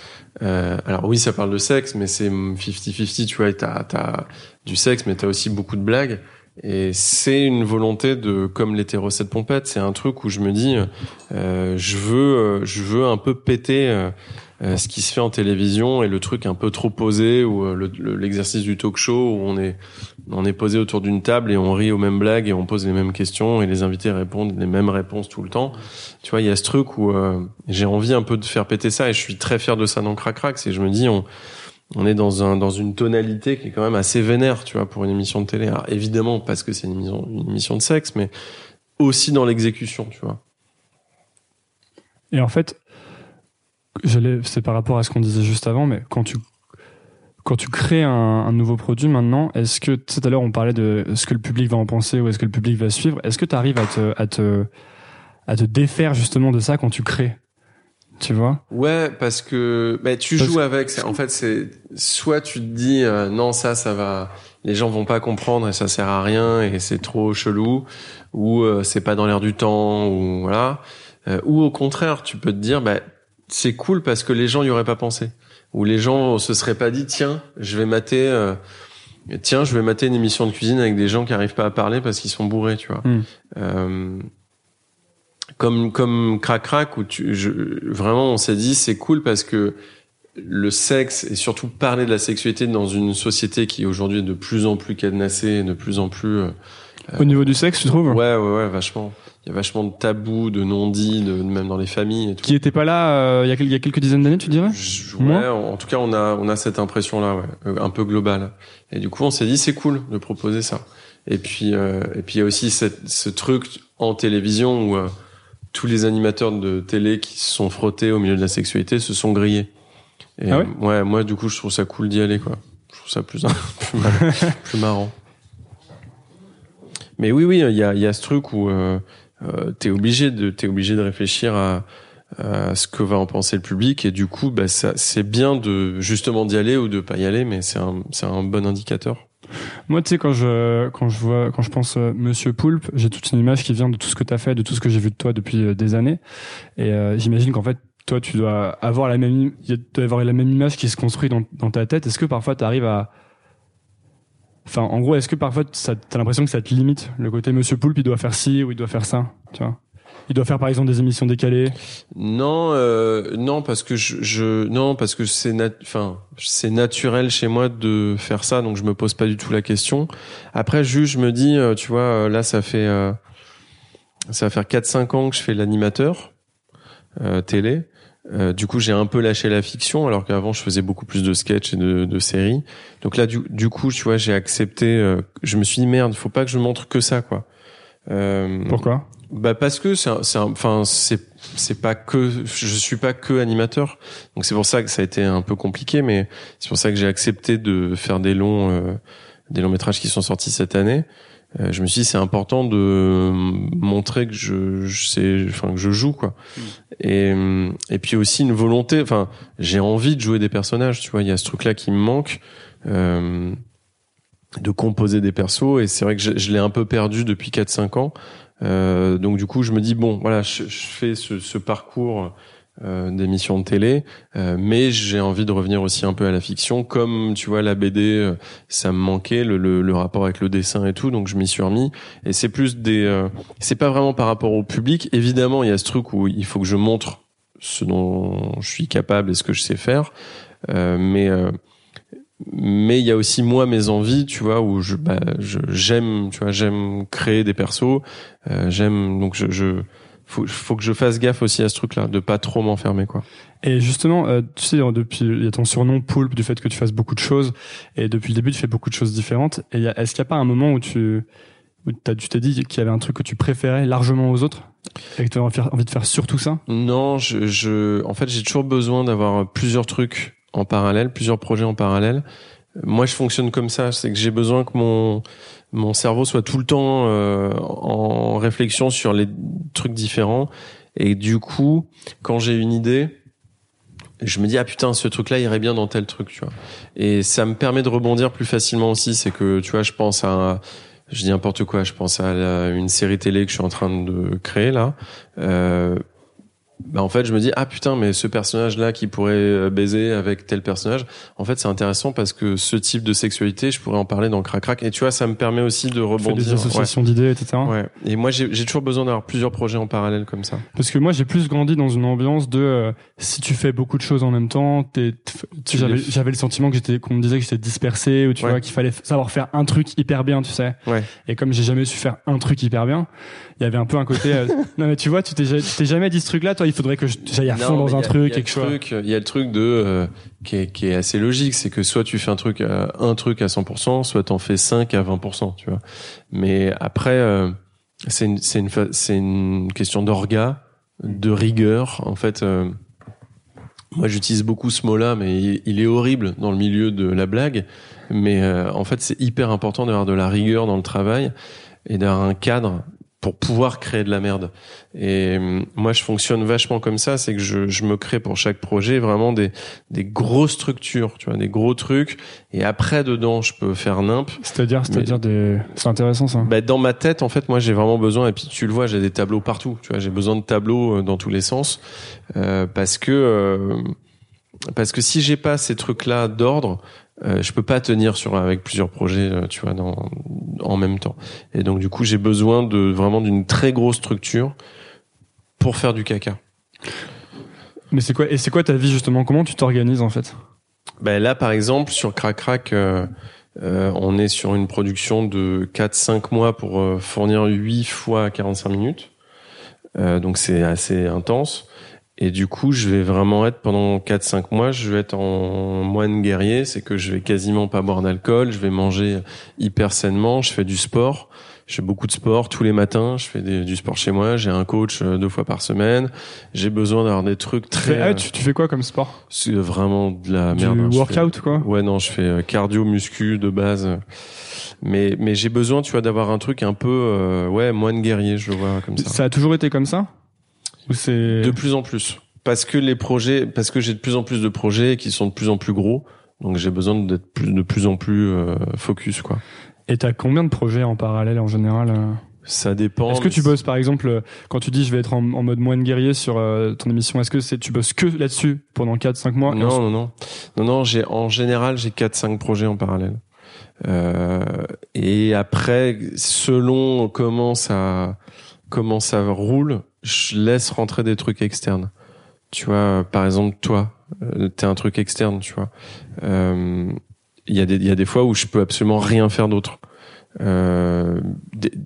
Euh, alors oui, ça parle de sexe, mais c'est 50-50, tu vois. T'as t'as du sexe, mais t'as aussi beaucoup de blagues. Et c'est une volonté de, comme l'hétéro cette pompette, c'est un truc où je me dis, euh, je veux, euh, je veux un peu péter euh, ce qui se fait en télévision et le truc un peu trop posé ou euh, le- le- l'exercice du talk show où on est, on est posé autour d'une table et on rit aux mêmes blagues et on pose les mêmes questions et les invités répondent les mêmes réponses tout le temps. Tu vois, il y a ce truc où euh, j'ai envie un peu de faire péter ça et je suis très fier de ça dans Crac Crac. C'est je me dis, on, on est dans un dans une tonalité qui est quand même assez vénère, tu vois, pour une émission de télé. Alors, évidemment parce que c'est une émission une émission de sexe, mais aussi dans l'exécution, tu vois. Et en fait, c'est par rapport à ce qu'on disait juste avant, mais quand tu quand tu crées un, un nouveau produit maintenant, est-ce que tout à l'heure on parlait de ce que le public va en penser ou est-ce que le public va suivre Est-ce que tu arrives à te, à te à te défaire justement de ça quand tu crées? Tu vois? Ouais, parce que bah, tu Parce joues avec. En fait, c'est soit tu te dis euh, non, ça, ça va, les gens vont pas comprendre et ça sert à rien et c'est trop chelou, ou euh, c'est pas dans l'air du temps, ou voilà. Euh, ou au contraire, tu peux te dire bah c'est cool parce que les gens y auraient pas pensé, ou les gens se seraient pas dit tiens, je vais mater. euh, Tiens, je vais mater une émission de cuisine avec des gens qui arrivent pas à parler parce qu'ils sont bourrés, tu vois. Hmm. Euh, comme comme crac crac où tu je, vraiment on s'est dit c'est cool parce que le sexe et surtout parler de la sexualité dans une société qui aujourd'hui est de plus en plus cadenassée et de plus en plus euh, Au niveau du sexe, tu trouves? Ouais ouais ouais vachement y a vachement de tabous de non-dits de, même dans les familles et tout Qui était pas là euh, il y, a, quel- il y a quelques dizaines d'années, tu dirais? Je- Moi ouais, en en tout cas, on a on a cette impression là, ouais, euh, un peu globale. Et du coup, on s'est dit c'est cool de proposer ça. Et puis euh, et puis il y a aussi cette, ce truc en télévision où euh, tous les animateurs de télé qui se sont frottés au milieu de la sexualité se sont grillés. Et, Ah ouais? ouais, moi du coup, je trouve ça cool d'y aller quoi. Je trouve ça plus plus, mar- plus marrant. Mais oui, oui, il y a y a ce truc où euh, euh, t'es obligé de t'es obligé de réfléchir à à ce que va en penser le public et du coup bah ça c'est bien de justement d'y aller ou de pas y aller mais c'est un c'est un bon indicateur Moi, tu sais, quand je, quand je vois, quand je pense euh, Monsieur Poulpe, j'ai toute une image qui vient de tout ce que tu as fait, de tout ce que j'ai vu de toi depuis euh, des années. Et euh, j'imagine qu'en fait, toi, tu dois avoir la même, doit y avoir la même image qui se construit dans, dans ta tête. Est-ce que parfois tu arrives à, en gros, est-ce que parfois t'as l'impression que ça te limite le côté Monsieur Poulpe, il doit faire ci ou il doit faire ça, tu vois? Il doit faire par exemple des émissions décalées? non euh, non parce que je, non parce que c'est nat enfin c'est naturel chez moi de faire ça donc je me pose pas du tout la question. Après juste je me dis euh, tu vois euh, là ça fait euh, ça va faire 4 5 ans que je fais l'animateur euh, télé Euh, du coup, j'ai un peu lâché la fiction, alors qu'avant, je faisais beaucoup plus de sketchs et de, de séries. Donc là, du, du coup, tu vois, j'ai accepté. euh, je me suis dit merde, faut pas que je montre que ça, quoi. Euh, Pourquoi? bah parce que c'est, enfin c'est c'est pas que je suis pas que animateur, donc c'est pour ça que ça a été un peu compliqué, mais c'est pour ça que j'ai accepté de faire des longs euh, des longs métrages qui sont sortis cette année. Euh, je me suis dit c'est important de montrer que je, je sais, enfin que je joue quoi. Et et puis aussi une volonté, enfin j'ai envie de jouer des personnages, tu vois, il y a ce truc là qui me manque. Euh, de composer des persos et c'est vrai que je, je l'ai un peu perdu depuis 4-5 ans euh, donc du coup, je me dis bon, voilà, je, je fais ce, ce parcours euh, d'émissions de télé, euh, mais j'ai envie de revenir aussi un peu à la fiction, comme tu vois la BD, euh, ça me manquait le, le, le rapport avec le dessin et tout, donc je m'y suis remis. Et c'est plus des, euh, c'est pas vraiment par rapport au public. Évidemment, il y a ce truc où il faut que je montre ce dont je suis capable et ce que je sais faire, euh, mais euh, mais il y a aussi moi mes envies tu vois où je bah, je- j'aime tu vois j'aime créer des persos euh, j'aime donc je, je faut, faut que je fasse gaffe aussi à ce truc là de pas trop m'enfermer quoi. Et justement, euh, tu sais, depuis il y a ton surnom Poulpe du fait que tu fasses beaucoup de choses. Et depuis le début tu fais beaucoup de choses différentes. Et est-ce qu'il n'y a pas un moment où tu où tu t'es dit qu'il y avait un truc que tu préférais largement aux autres? Et que tu avais envie de faire surtout ça? Non je, je en fait j'ai toujours besoin d'avoir plusieurs trucs en parallèle, plusieurs projets en parallèle. Moi, je fonctionne comme ça, c'est que j'ai besoin que mon mon cerveau soit tout le temps euh, en réflexion sur les trucs différents. Et du coup, quand j'ai une idée, je me dis ah putain ce truc là irait bien dans tel truc tu vois. Et ça me permet de rebondir plus facilement aussi. C'est que tu vois je pense à je dis n'importe quoi je pense à une série télé que je suis en train de créer là. Euh, bah en fait je me dis ah putain mais ce personnage là qui pourrait euh, baiser avec tel personnage en fait c'est intéressant parce que ce type de sexualité je pourrais en parler dans Crac Crac et tu vois ça me permet aussi de rebondir des associations d'idées etc. Ouais. Et moi j'ai toujours besoin d'avoir plusieurs projets en parallèle comme ça. Parce que moi j'ai plus grandi dans une ambiance de euh, si tu fais beaucoup de choses en même temps j'avais le sentiment que j'étais qu'on me disait que j'étais dispersé ou tu vois qu'il fallait savoir faire un truc hyper bien tu sais. Ouais. et comme j'ai jamais su faire un truc hyper bien il y avait un peu un côté euh, non mais tu vois tu t'es jamais dit ce truc là toi il faudrait que j'aille à fond dans un truc quelque chose il y a le truc de euh, qui, est, qui est assez logique c'est que soit tu fais un truc à, un truc à 100% soit t'en fais 5 à 20% tu vois mais après euh, c'est une c'est une c'est une question d'orga de rigueur en fait moi j'utilise beaucoup ce mot-là, mais il, il, est horrible dans le milieu de la blague. Mais en fait, c'est hyper important d'avoir de la rigueur dans le travail et d'avoir un cadre pour pouvoir créer de la merde. Et euh, moi, je fonctionne vachement comme ça, c'est que je, je, me crée pour chaque projet vraiment des, des grosses structures, tu vois, des gros trucs. Et après, dedans, je peux faire nimp. C'est-à-dire, c'est-à-dire des, c'est intéressant ça. Bah, dans ma tête, en fait, moi, j'ai vraiment besoin. Et puis, tu le vois, j'ai des tableaux partout. Tu vois, j'ai besoin de tableaux euh, dans tous les sens, euh, parce que euh, parce que si j'ai pas ces trucs-là d'ordre, euh, je peux pas tenir sur avec plusieurs projets, euh, tu vois, dans, en même temps. Et donc du coup, j'ai besoin de vraiment d'une très grosse structure pour faire du caca. Mais c'est quoi et c'est quoi ta vie justement? Comment tu t'organises en fait? Ben là, par exemple, sur Crac Crac, euh, euh on est sur une production de 4-5 mois pour fournir 8 fois 45 minutes. donc c'est assez intense. Et du coup, je vais vraiment être pendant 4-5 mois, je vais être en moine guerrier, c'est que je vais quasiment pas boire d'alcool, je vais manger hyper sainement, je fais du sport, je fais beaucoup de sport tous les matins, je fais du sport chez moi, j'ai un coach euh, deux fois par semaine, j'ai besoin d'avoir des trucs très... Ah, tu, fais quoi comme sport? C'est vraiment de la merde. Du hein. workout quoi? Ouais, non, je fais euh, cardio, muscu de base. Mais, mais j'ai besoin, tu vois, d'avoir un truc un peu, euh, ouais, moine guerrier, je vois comme ça. Ça a toujours été comme ça? De plus en plus parce que les projets, parce que j'ai de plus en plus de projets qui sont de plus en plus gros, donc j'ai besoin d'être plus, de plus en plus euh, focus quoi. Et t'as combien de projets en parallèle en général euh Ça dépend. Est-ce que tu bosses par exemple quand tu dis je vais être en, mode moine guerrier sur euh, ton émission Est-ce que c'est tu bosses que là-dessus pendant 4-5 mois? Non non non non non j'ai en général j'ai 4-5 projets en parallèle. et après selon comment ça comment ça roule, je laisse rentrer des trucs externes. Tu vois, par exemple, toi, euh, t'es un truc externe, tu vois. Euh, il y a des y a des fois où je peux absolument rien faire d'autre. Euh,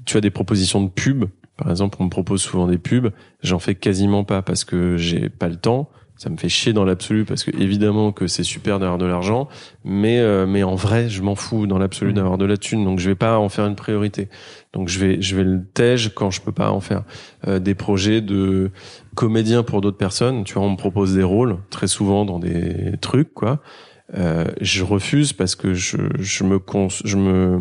tu as des propositions de pub, par exemple, on me propose souvent des pubs, j'en fais quasiment pas parce que j'ai pas le temps ça me fait chier dans l'absolu parce que évidemment que c'est super d'avoir de l'argent, mais euh, mais en vrai, je m'en fous dans l'absolu mmh. d'avoir de la thune, donc je vais pas en faire une priorité. Donc je vais je vais le tège quand je peux pas en faire euh, des projets de comédien pour d'autres personnes. Tu vois, on me propose des rôles très souvent dans des trucs quoi. Euh, je refuse parce que je je me je me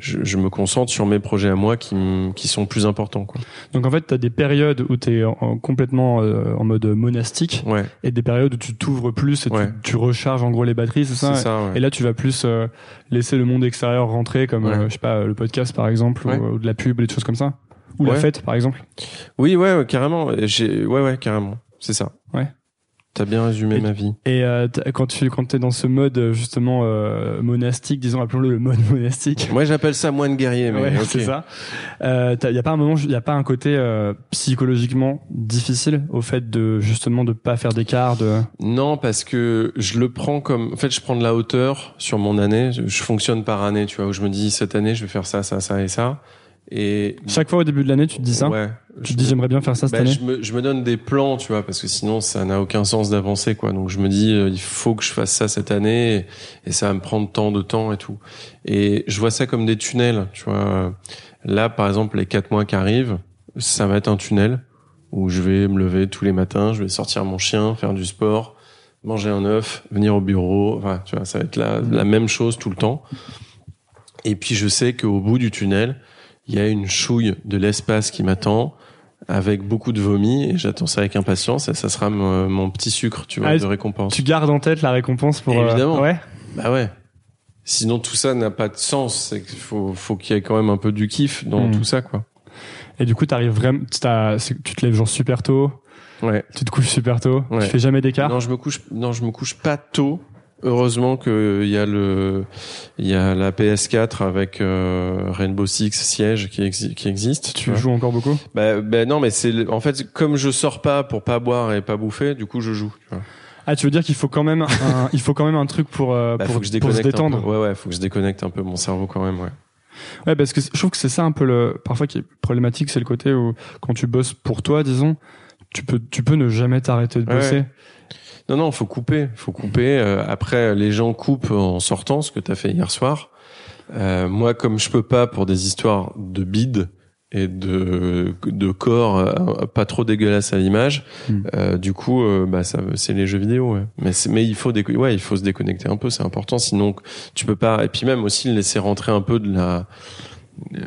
je, je, me concentre sur mes projets à moi qui, qui sont plus importants. Quoi. Donc en fait, tu as des périodes où tu es en, complètement euh, en mode monastique ouais. et des périodes où tu t'ouvres plus et tu, tu, recharges en gros les batteries, c'est ça, ça ouais. Et là, tu vas plus euh, laisser le monde extérieur rentrer, comme euh, je sais pas le podcast par exemple, ou, de la pub, des choses comme ça, ou la fête par exemple. Oui, ouais, carrément. J'ai, ouais, ouais, carrément. C'est ça. Ouais. T'as bien résumé ma vie. Et euh, quand tu quand t'es dans ce mode euh, justement euh, monastique, disons appelons-le le mode monastique. Moi j'appelle ça moine guerrier, mais c'est ça. Euh, y a pas un moment, y a pas un côté euh, psychologiquement difficile au fait de justement de pas faire d'écart. De... Non, parce que je le prends comme, en fait, je prends de la hauteur sur mon année. Je fonctionne par année, tu vois, où je me dis cette année je vais faire ça, ça, ça et ça. Et chaque fois au début de l'année, tu te dis ça. Ouais. Tu te dis j'aimerais bien faire ça cette bah, année. Je me, je me donne des plans, tu vois, parce que sinon ça n'a aucun sens d'avancer, quoi. Donc je me dis euh, il faut que je fasse ça cette année et, ça va me prendre tant de temps et tout. Et je vois ça comme des tunnels, tu vois. Là, par exemple, les quatre mois qui arrivent, ça va être un tunnel où je vais me lever tous les matins, je vais sortir mon chien, faire du sport, manger un œuf, venir au bureau. Enfin, tu vois, ça va être la, la même chose tout le temps. Et puis je sais qu'au bout du tunnel, il y a une chouille de l'espace qui m'attend avec beaucoup de vomi et j'attends ça avec impatience et ça sera mon, mon petit sucre, tu vois, Ah, de récompense. Tu gardes en tête la récompense pour. euh, Évidemment. ouais. Bah ouais. Sinon tout ça n'a pas de sens. C'est qu'il faut, faut qu'il y ait quand même un peu du kiff dans Mm. tout ça, quoi. Et du coup, t'arrives vraiment. Tu te lèves genre super tôt. Ouais. Tu te couches super tôt. Ouais. Tu fais jamais d'écart. Non, je me couche. Non, je me couche pas tôt. Heureusement que il y a le, il y a la PS4 avec euh, Rainbow Six Siege qui, exi- qui existe. Tu joues encore beaucoup? Bah, bah non, mais c'est en fait comme je sors pas pour pas boire et pas bouffer, du coup je joue. Tu vois. Ah, tu veux dire qu'il faut quand même un, il faut quand même un truc pour euh, Bah, pour, pour se détendre. Ouais, ouais, faut que je déconnecte un peu mon cerveau quand même. Ouais. Ouais, parce que je trouve que c'est ça un peu le parfois qui est problématique, c'est le côté où quand tu bosses pour toi, disons, tu peux tu peux ne jamais t'arrêter de Ouais, bosser. Non, non, faut couper, faut couper. Euh, après, les gens coupent en sortant, ce que t'as fait hier soir. Euh, moi, comme je peux pas pour des histoires de bide et de de corps euh, pas trop dégueulasse à l'image, euh, du coup, euh, bah ça, c'est les jeux vidéo. Ouais. Mais mais il faut déco- ouais, il faut se déconnecter un peu, c'est important. Sinon, tu peux pas. Et puis même aussi laisser rentrer un peu de la euh,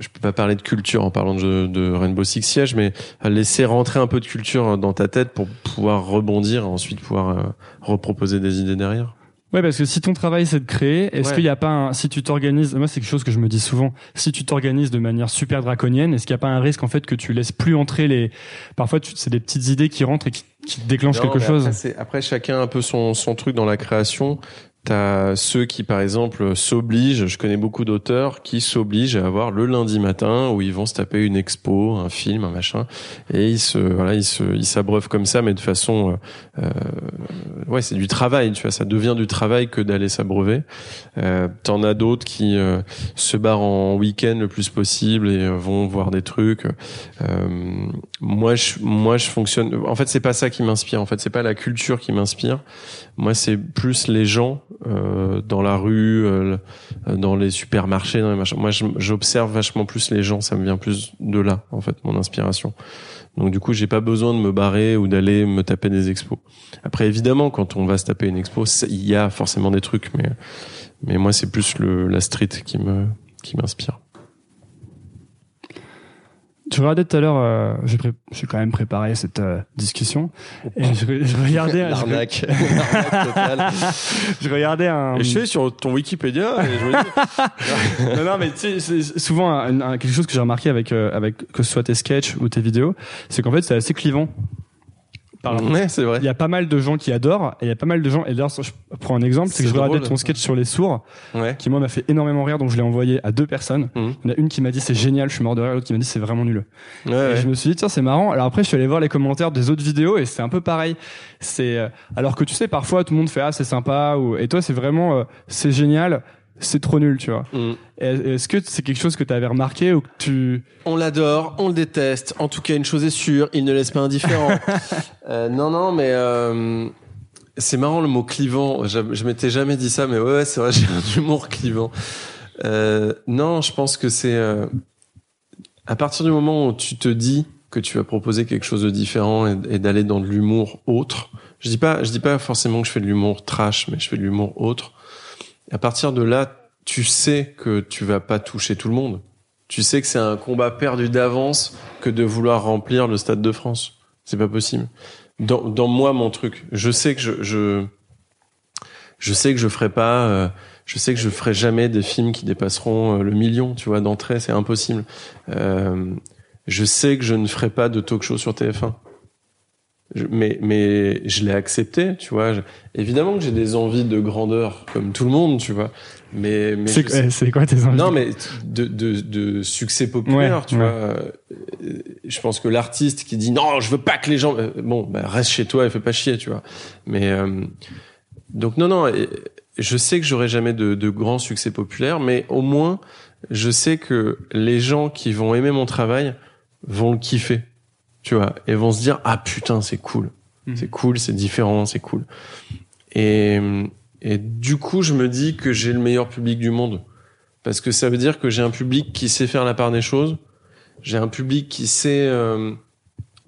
je peux pas parler de culture en parlant de, de Rainbow Six Siege, mais laisser rentrer un peu de culture dans ta tête pour pouvoir rebondir et ensuite pouvoir euh, reproposer des idées derrière. Ouais, parce que si ton travail c'est de créer, est-ce Ouais. qu'il n'y a pas un, si tu t'organises, moi c'est quelque chose que je me dis souvent, si tu t'organises de manière super draconienne, est-ce qu'il n'y a pas un risque en fait que tu laisses plus entrer les, parfois c'est des petites idées qui rentrent et qui, qui déclenchent Non, quelque chose. Après, après, chacun a un peu son, son truc dans la création. T'as ceux qui, par exemple, s'obligent. Je connais beaucoup d'auteurs qui s'obligent à avoir le lundi matin où ils vont se taper une expo, un film, un machin, et ils se, voilà, ils se, ils s'abreuvent comme ça, mais de façon, euh, euh, ouais, c'est du travail. Tu vois, ça devient du travail que d'aller s'abreuver. Euh, T'en as d'autres qui euh, se barrent en week-end le plus possible et euh, vont voir des trucs. Euh, moi, je, moi, je fonctionne. En fait, c'est pas ça qui m'inspire. En fait, c'est pas la culture qui m'inspire. Moi, c'est plus les gens euh, dans la rue, euh, dans les supermarchés, dans les machins. Moi, j'observe vachement plus les gens. Ça me vient plus de là, en fait, mon inspiration. Donc, du coup, j'ai pas besoin de me barrer ou d'aller me taper des expos. Après, évidemment, quand on va se taper une expo, il y a forcément des trucs, mais mais moi, c'est plus le la street qui me qui m'inspire. Je regardais tout à l'heure, euh, j'ai pré- j'ai quand même préparé cette euh, discussion et je, je regardais, je, L'arnaque. Totale. je regardais un. Et je sais sur ton Wikipédia, et je me dis, non, non, mais tu sais, c'est souvent un- un- quelque chose que j'ai remarqué avec euh, avec que ce soit tes sketchs ou tes vidéos, c'est qu'en fait c'est assez clivant. Ouais, c'est vrai. Il y a pas mal de gens qui adorent et il y a pas mal de gens. Et d'ailleurs, je prends un exemple, c'est que je regardais ton sketch sur les sourds, Ouais. qui moi m'a fait énormément rire, donc je l'ai envoyé à deux personnes. Mhm. Il y en a une qui m'a dit c'est génial, je suis mort de rire, l'autre qui m'a dit c'est vraiment nul. Ouais, Et je me suis dit tiens c'est marrant. Alors après je suis allé voir les commentaires des autres vidéos et c'est un peu pareil. C'est euh, alors que tu sais parfois tout le monde fait ah c'est sympa ou et toi c'est vraiment euh, c'est génial, c'est trop nul tu vois. Mm. Est-ce que c'est quelque chose que tu avais remarqué ou que tu On l'adore, on le déteste. En tout cas, une chose est sûre, il ne laisse pas indifférent. Euh, non, non, mais euh, c'est marrant le mot clivant. Je, je m'étais jamais dit ça, mais ouais, ouais, c'est vrai, j'ai un humour clivant. Euh, non, je pense que c'est à partir du moment où tu te dis que tu vas proposer quelque chose de différent et, et d'aller dans de l'humour autre. Je dis pas, je dis pas forcément que je fais de l'humour trash, mais je fais de l'humour autre. À partir de là, tu sais que tu vas pas toucher tout le monde. Tu sais que c'est un combat perdu d'avance que de vouloir remplir le Stade de France. C'est pas possible. Dans, dans moi, mon truc, je sais que je, je, je sais que je ferai pas, euh, je sais que je ferai jamais des films qui dépasseront euh, le million, tu vois, d'entrée, c'est impossible. Euh, je sais que je ne ferai pas de talk show sur TF1. Je- mais, mais je l'ai accepté, tu vois. Je- évidemment que j'ai des envies de grandeur, comme tout le monde, tu vois. Mais, mais c'est quoi tes envies? Non, mais de, de, de succès populaire, Ouais, tu ouais. vois. Euh, Je pense que l'artiste qui dit non, je veux pas que les gens, euh, bon, bah, reste chez toi et fais pas chier, tu vois. Mais euh, donc non, non, je sais que j'aurai jamais de, de grands succès populaires, mais au moins je sais que les gens qui vont aimer mon travail vont le kiffer, tu vois, et vont se dire ah putain c'est cool, Mhm. c'est cool, c'est différent, c'est cool. Et et du coup je me dis que j'ai le meilleur public du monde parce que ça veut dire que j'ai un public qui sait faire la part des choses, j'ai un public qui sait euh,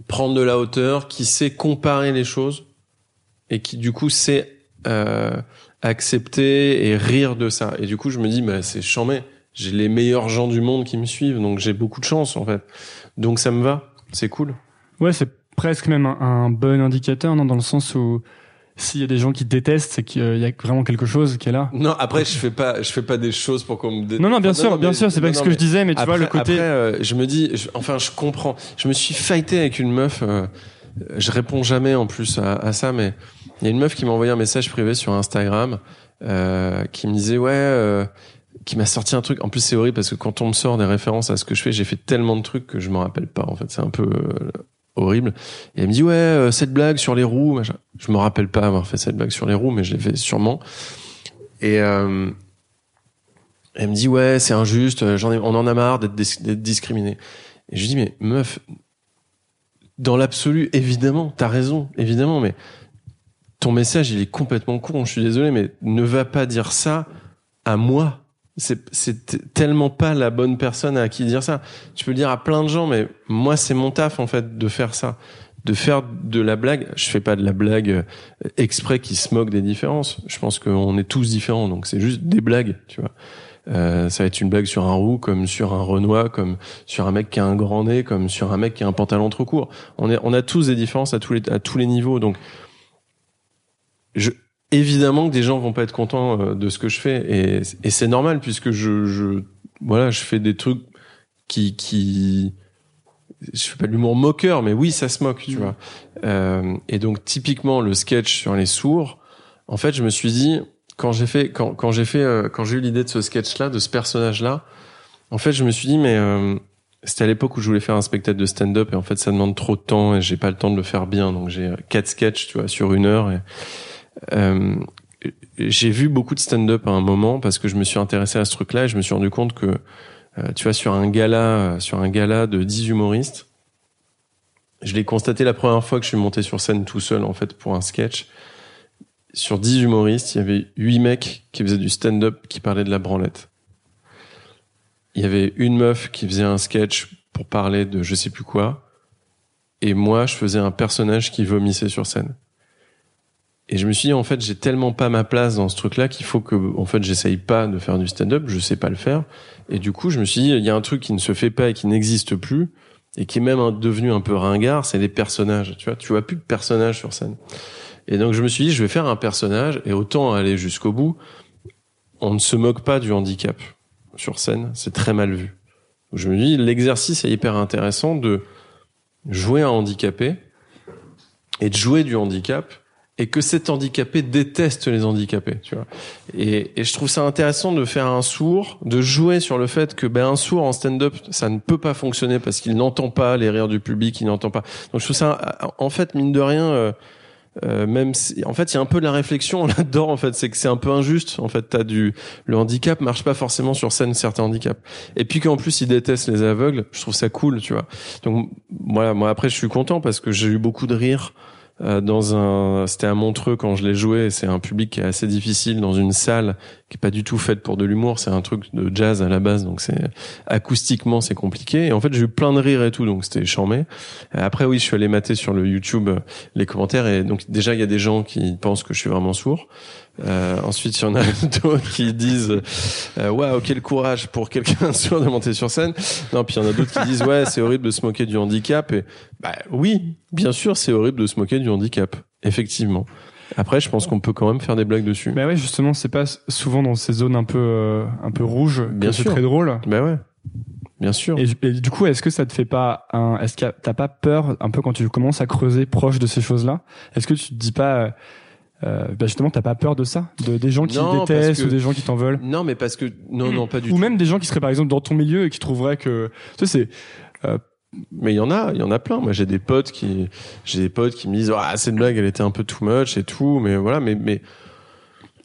prendre de la hauteur, qui sait comparer les choses. et qui du coup sait euh, accepter et rire de ça. Et du coup, je me dis, bah, c'est chambé. J'ai les meilleurs gens du monde qui me suivent, donc j'ai beaucoup de chance en fait. Donc ça me va, c'est cool. Ouais, c'est presque même un, un, bon indicateur, non, dans le sens où s'il y a des gens qui détestent, c'est qu'il y a vraiment quelque chose qui est là. Non, après je fais pas, je fais pas des choses pour qu'on me. Dé... Non, non, bien sûr, bien sûr, c'est pas ce que je disais, mais tu après, vois le côté. Après, euh, je me dis, je, enfin, je comprends. Je me suis fighté avec une meuf. Euh, je réponds jamais en plus à, à ça, mais il y a une meuf qui m'a envoyé un message privé sur Instagram euh, qui me disait ouais. Euh, qui m'a sorti un truc. En plus, c'est horrible parce que quand on me sort des références à ce que je fais, j'ai fait tellement de trucs que je me rappelle pas. En fait, c'est un peu euh, horrible. Et elle me dit ouais, euh, cette blague sur les roues. Machin. Je me rappelle pas avoir fait cette blague sur les roues, mais je l'ai fait sûrement. Et euh, elle me dit ouais, c'est injuste. J'en ai, on en a marre d'être, discriminé. Et je lui dis mais meuf, dans l'absolu, évidemment, t'as raison, évidemment, mais ton message il est complètement con. Je suis désolé, mais ne va pas dire ça à moi c'est tellement pas la bonne personne à qui dire ça. Tu peux le dire à plein de gens, mais moi c'est mon taf en fait de faire ça, de faire de la blague. Je fais pas de la blague euh, exprès qui se moque des différences. Je pense qu'on est tous différents, donc c'est juste des blagues, tu vois. Euh, ça va être une blague sur un roux, comme sur un Renoir, comme sur un mec qui a un grand nez, comme sur un mec qui a un pantalon trop court. On est, on a tous des différences à tous les, à tous les niveaux. Donc, je, évidemment que des gens vont pas être contents euh, de ce que je fais et, et c'est normal puisque je, je voilà je fais des trucs qui qui je fais pas de l'humour moqueur mais oui ça se moque tu mmh. vois euh, et donc typiquement le sketch sur les sourds en fait je me suis dit quand j'ai fait quand quand j'ai fait euh, quand j'ai eu l'idée de ce sketch là de ce personnage là en fait je me suis dit mais euh, c'était à l'époque où je voulais faire un spectacle de stand-up et en fait ça demande trop de temps et j'ai pas le temps de le faire bien donc j'ai quatre sketchs tu vois sur une heure et euh, j'ai vu beaucoup de stand-up à un moment parce que je me suis intéressé à ce truc-là et je me suis rendu compte que, euh, tu vois, sur un gala, sur un gala de 10 humoristes, je l'ai constaté la première fois que je suis monté sur scène tout seul, en fait, pour un sketch. Sur 10 humoristes, il y avait 8 mecs qui faisaient du stand-up qui parlaient de la branlette. Il y avait une meuf qui faisait un sketch pour parler de je sais plus quoi. Et moi, je faisais un personnage qui vomissait sur scène. Et je me suis dit, en fait, j'ai tellement pas ma place dans ce truc-là qu'il faut que, en fait, j'essaye pas de faire du stand-up, je sais pas le faire. Et du coup, je me suis dit, il y a un truc qui ne se fait pas et qui n'existe plus, et qui est même devenu un peu ringard, c'est les personnages. Tu vois, tu vois plus de personnages sur scène. Et donc, je me suis dit, je vais faire un personnage, et autant aller jusqu'au bout. On ne se moque pas du handicap sur scène, c'est très mal vu. je me dis, l'exercice est hyper intéressant de jouer un handicapé, et de jouer du handicap, et que cet handicapé déteste les handicapés, tu vois. Et, et, je trouve ça intéressant de faire un sourd, de jouer sur le fait que ben un sourd en stand-up, ça ne peut pas fonctionner parce qu'il n'entend pas les rires du public, il n'entend pas. Donc je trouve ça, en fait, mine de rien, euh, euh, même si, en fait, il y a un peu de la réflexion là-dedans. En fait, c'est que c'est un peu injuste. En fait, t'as du le handicap marche pas forcément sur scène certains handicaps. Et puis qu'en plus ils détestent les aveugles, je trouve ça cool, tu vois. Donc voilà, moi après je suis content parce que j'ai eu beaucoup de rires dans un, c'était à Montreux quand je l'ai joué. C'est un public qui est assez difficile dans une salle qui est pas du tout faite pour de l'humour. C'est un truc de jazz à la base, donc c'est acoustiquement c'est compliqué. Et en fait, j'ai eu plein de rires et tout, donc c'était charmé. Après, oui, je suis allé mater sur le YouTube euh, les commentaires et donc déjà il y a des gens qui pensent que je suis vraiment sourd. Euh, ensuite, il y en a d'autres qui disent euh, waouh quel courage pour quelqu'un sourd de monter sur scène. Non, puis il y en a d'autres qui disent ouais c'est horrible de se moquer du handicap. Et bah oui, bien sûr c'est horrible de se moquer du handicap, effectivement. Après, je pense qu'on peut quand même faire des blagues dessus. Bah ouais, justement, c'est pas souvent dans ces zones un peu euh, un peu rouges bien c'est très drôle. Bah ouais. Bien sûr. Et, du coup, est-ce que ça te fait pas un, est-ce que t'as pas peur un peu quand tu commences à creuser proche de ces choses-là? Est-ce que tu te dis pas, euh, bah justement, t'as pas peur de ça, de des gens qui détestent ou des gens qui t'en veulent Non, mais parce que non, non, pas du ou tout. Ou même des gens qui seraient par exemple dans ton milieu et qui trouveraient que, tu sais, c'est euh, mais il y en a, il y en a plein. Moi, j'ai des potes qui, j'ai des potes qui me disent, ah, cette blague, elle était un peu too much et tout, mais voilà, mais, mais,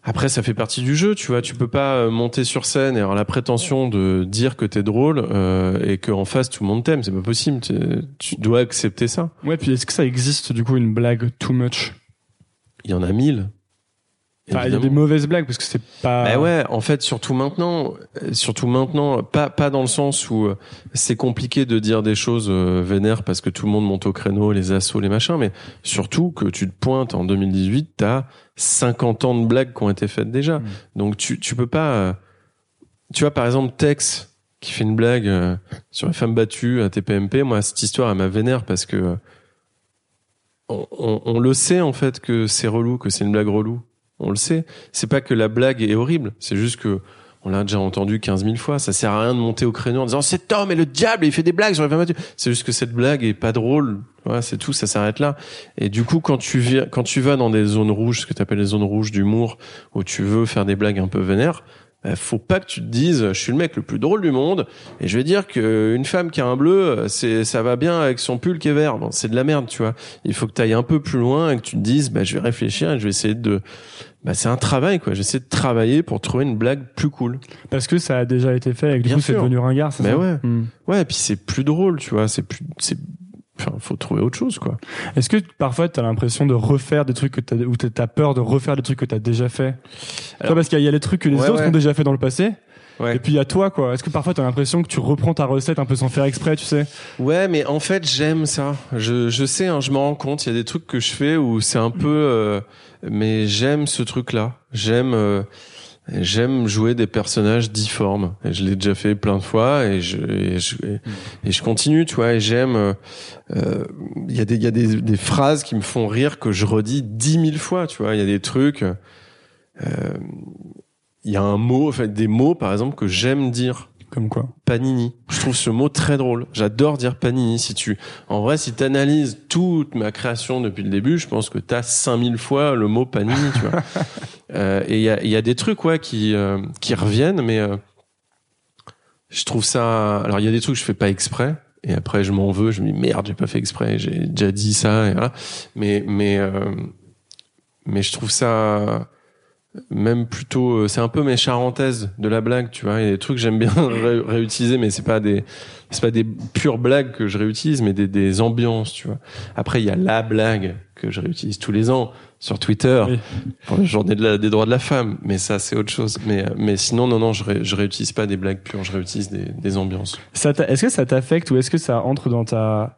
après, ça fait partie du jeu, tu vois. Tu peux pas euh, monter sur scène et avoir la prétention de dire que t'es drôle euh, et qu'en face tout le monde t'aime. C'est pas possible. Tu dois accepter ça. Ouais. Puis est-ce que ça existe du coup une blague too much? Il y en a mille. Enfin, il y a des mauvaises blagues parce que c'est pas. Bah ouais, en fait, surtout maintenant, surtout maintenant, pas pas dans le sens où euh, c'est compliqué de dire des choses euh, vénères parce que tout le monde monte au créneau, les assauts, les machins, mais surtout que tu te pointes en 2018, t'as 50 ans de blagues qui ont été faites déjà, Mm. donc tu tu peux pas, euh, tu vois par exemple Tex qui fait une blague sur les femmes battues à TPMP, moi cette histoire elle m'a vénère parce que on, le sait en fait que c'est relou, que c'est une blague relou. On le sait. C'est pas que la blague est horrible. C'est juste que on l'a déjà entendu 15 000 fois. Ça sert à rien de monter au créneau en disant cet homme est le diable il fait des blagues les femmes battues. C'est juste que cette blague est pas drôle. Voilà, c'est tout. Ça s'arrête là. Et du coup, quand tu viens, quand tu vas dans des zones rouges, ce que tu appelles les zones rouges d'humour, où tu veux faire des blagues un peu vénères, bah, faut pas que tu te dises je suis le mec le plus drôle du monde et je vais dire que une femme qui a un bleu c'est ça va bien avec son pull qui est vert. Bon, c'est de la merde tu vois. Il faut que tu ailles un peu plus loin et que tu te dises bah je vais réfléchir et je vais essayer de bah c'est un travail quoi. J'essaie de travailler pour trouver une blague plus cool. Parce que ça a déjà été fait et que du Bien coup c'est devenu ringard, c'est Mais ça? ouais. Hmm. ouais et puis c'est plus drôle tu vois. C'est plus c'est enfin faut trouver autre chose quoi Est-ce que parfois t'as l'impression de refaire des trucs que t'as, ou t'as- peur de refaire des trucs que t'as déjà fait? Alors- Parce qu'il y a- les trucs que les Ouais, autres ouais. ont déjà fait dans le passé, ouais et puis il y a toi quoi. Est-ce que parfois t'as l'impression que tu reprends ta recette un peu sans faire exprès, tu sais? Ouais, mais en fait, j'aime ça. Je, je sais, hein, je me rends compte. Il y a des trucs que je fais où c'est un peu, euh, mais j'aime ce truc-là. J'aime, euh, j'aime jouer des personnages difformes. Et je l'ai déjà fait plein de fois et je, et je, et- et je continue, tu vois. Et j'aime. euh, euh, Il y a des, il y a des, des phrases qui me font rire que je redis dix mille fois, tu vois. Il y a des trucs. euh, Il y a un mot, en fait, des mots, par exemple, que j'aime dire. Comme quoi Panini. Je trouve ce mot très drôle. J'adore dire Panini. Si tu, en vrai, si tu analyses toute ma création depuis le début, je pense que tu as 5000 fois le mot Panini, tu vois. Euh, et il y a, y a des trucs, ouais, qui, euh, qui reviennent, mais euh, je trouve ça. Alors, il y a des trucs que je fais pas exprès. Et après, je m'en veux. Je me dis merde, j'ai pas fait exprès. J'ai déjà dit ça. Et voilà. Mais, mais, euh, mais je trouve ça même plutôt euh, c'est un peu mes charentaises de la blague tu vois. Il y a des trucs que j'aime bien ré- réutiliser mais c'est pas des c'est pas des pures blagues que je réutilise mais des, des ambiances tu vois. Après il y a la blague que je réutilise tous les ans sur Twitter Oui. pour la journée de la- des droits de la femme mais ça c'est autre chose. Mais euh, mais sinon non non je, ré- je réutilise pas des blagues pures je réutilise des, des ambiances. Ça Est-ce que ça t'affecte ou est-ce que ça entre dans ta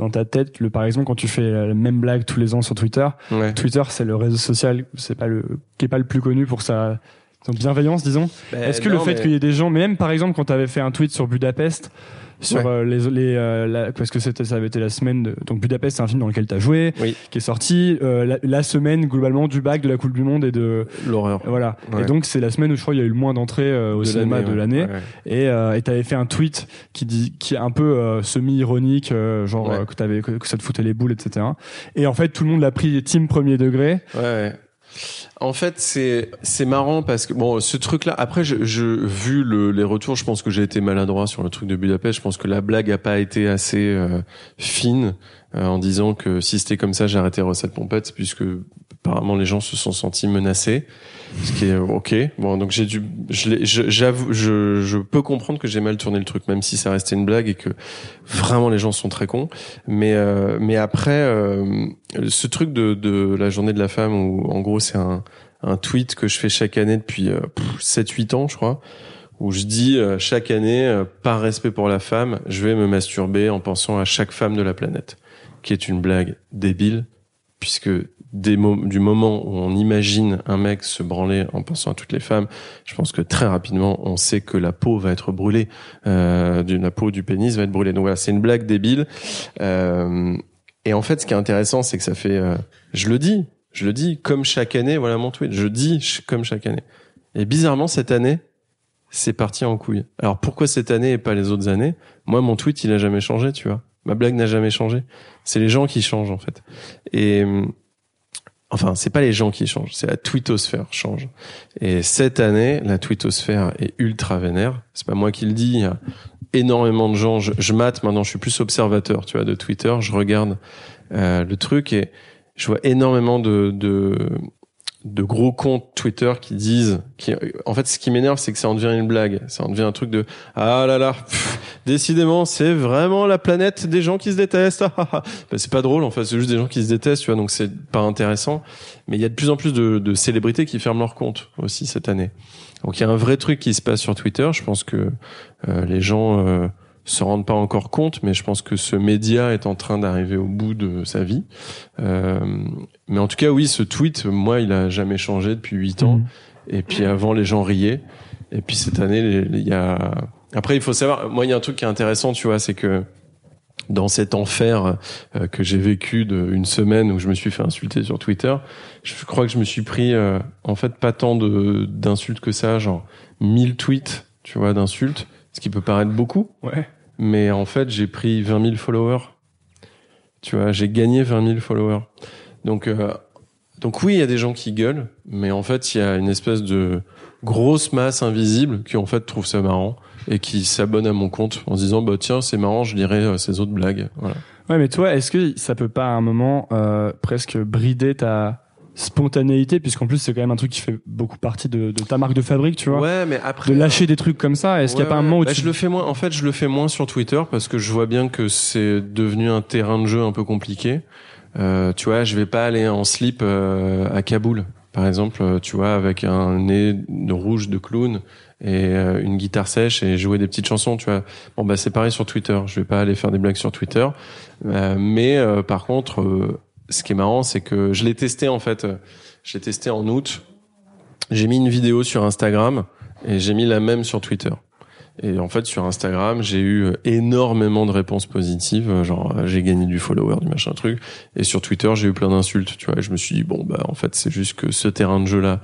dans ta tête le par exemple quand tu fais la même blague tous les ans sur Twitter ouais. Twitter c'est le réseau social c'est pas le qui est pas le plus connu pour sa son bienveillance disons. Est-ce que le fait qu'il y ait des gens, mais même par exemple quand tu avais fait un tweet sur Budapest, sur Ouais. euh, les, les euh, la- parce que c'était ça avait été la semaine de, donc Budapest c'est un film dans lequel tu as joué, Oui. qui est sorti euh, la, la semaine globalement du bac de la Coupe du Monde et de l'horreur. Voilà. Ouais. et donc c'est la semaine où je crois il y a eu le moins d'entrées euh, au de cinéma de l'année. Ouais, et euh, et t'avais fait un tweet qui dit qui est un peu euh, semi ironique genre que t'avais que, que ça te foutait les boules etc et en fait tout le monde l'a pris team premier degré. Ouais, ouais. En fait, c'est c'est marrant parce que bon, ce truc-là. Après, je, vu le, les retours, je pense que j'ai été maladroit sur le truc de Budapest. Je pense que la blague a pas été assez euh, fine euh, en disant que si c'était comme ça, j'arrêtais recette pompette, puisque apparemment les gens se sont sentis menacés. Ce qui est ok. Bon, donc j'ai dû, l'ai- je- j'avoue, je, je peux comprendre que j'ai mal tourné le truc, même si ça restait une blague et que vraiment les gens sont très cons. Mais euh, mais après, euh, ce truc de, de la journée de la femme où en gros c'est un un tweet que je fais chaque année depuis euh, 7-8 ans, je crois, où je dis euh, chaque année, euh, par respect pour la femme, je vais me masturber en pensant à chaque femme de la planète, qui est une blague débile, puisque du moment où on imagine un mec se branler en pensant à toutes les femmes, je pense que très rapidement on sait que la peau va être brûlée, euh, la peau du pénis va être brûlée. Donc voilà, c'est une blague débile. Euh, et en fait, ce qui est intéressant, c'est que ça fait, euh, je le dis, je le dis comme chaque année. Voilà mon tweet, je dis comme chaque année. Et bizarrement cette année, c'est parti en couille. Alors pourquoi cette année et pas les autres années? Moi, mon tweet, il a jamais changé, tu vois. Ma blague n'a jamais changé. C'est les gens qui changent en fait. Et enfin, c'est pas les gens qui changent, c'est la twittosphère change. Et cette année, la twittosphère est ultra vénère. C'est pas moi qui le dis. Il y a énormément de gens. Je, je mate maintenant. Je suis plus observateur, tu vois, de Twitter. Je regarde euh, le truc et je vois énormément de, de de gros comptes Twitter qui disent qui en fait ce qui m'énerve c'est que ça en devient une blague ça en devient un truc de ah là là décidément, c'est vraiment la planète des gens qui se détestent. bah, c'est pas drôle, en fait, c'est juste des gens qui se détestent, tu vois, donc c'est pas intéressant. Mais il y a de plus en plus de, de célébrités qui ferment leur compte aussi cette année. Donc il y a un vrai truc qui se passe sur Twitter. Je pense que euh, les gens euh, se rendent pas encore compte, mais je pense que ce média est en train d'arriver au bout de sa vie. Euh, mais en tout cas, oui, ce tweet, moi, il a jamais changé depuis huit ans. Mhm. Et puis avant, les gens riaient. Et puis cette année, il y a. Après, il faut savoir. Moi, il y a un truc qui est intéressant, tu vois, c'est que dans cet enfer euh, que j'ai vécu de une semaine où je me suis fait insulter sur Twitter, je crois que je me suis pris euh, en fait pas tant de d'insultes que ça, genre 1000 tweets, tu vois, d'insultes, ce qui peut paraître beaucoup, Ouais. Mais en fait, j'ai pris 20 000 followers. Tu vois, j'ai gagné 20 000 followers. Donc euh, donc oui, il y a des gens qui gueulent, mais en fait, il y a une espèce de grosse masse invisible qui en fait trouve ça marrant et qui s'abonne à mon compte en se disant bah tiens c'est marrant je dirais euh, ces autres blagues voilà Ouais, mais toi, est-ce que ça peut pas à un moment euh, presque brider ta spontanéité, puisqu'en plus c'est quand même un truc qui fait beaucoup partie de, de ta marque de fabrique, tu vois, ouais mais après de lâcher des trucs comme ça. Est-ce qu'il y a pas un moment où Bah, tu je le fais moins en fait je le fais moins sur Twitter parce que je vois bien que c'est devenu un terrain de jeu un peu compliqué. Euh, tu vois je vais pas aller en slip euh, à Kaboul par exemple euh, tu vois avec un nez de rouge de clown et euh, une guitare sèche et jouer des petites chansons tu vois. Bon bah c'est pareil sur Twitter je vais pas aller faire des blagues sur Twitter. Euh, mais euh, par contre euh, ce qui est marrant c'est que je l'ai testé en fait je l'ai testé en août j'ai mis une vidéo sur Instagram et j'ai mis la même sur Twitter. Et en fait, sur Instagram, j'ai eu énormément de réponses positives, genre j'ai gagné du follower, du machin truc. Et sur Twitter, j'ai eu plein d'insultes, tu vois. Et je me suis dit bon bah en fait, c'est juste que ce terrain de jeu là,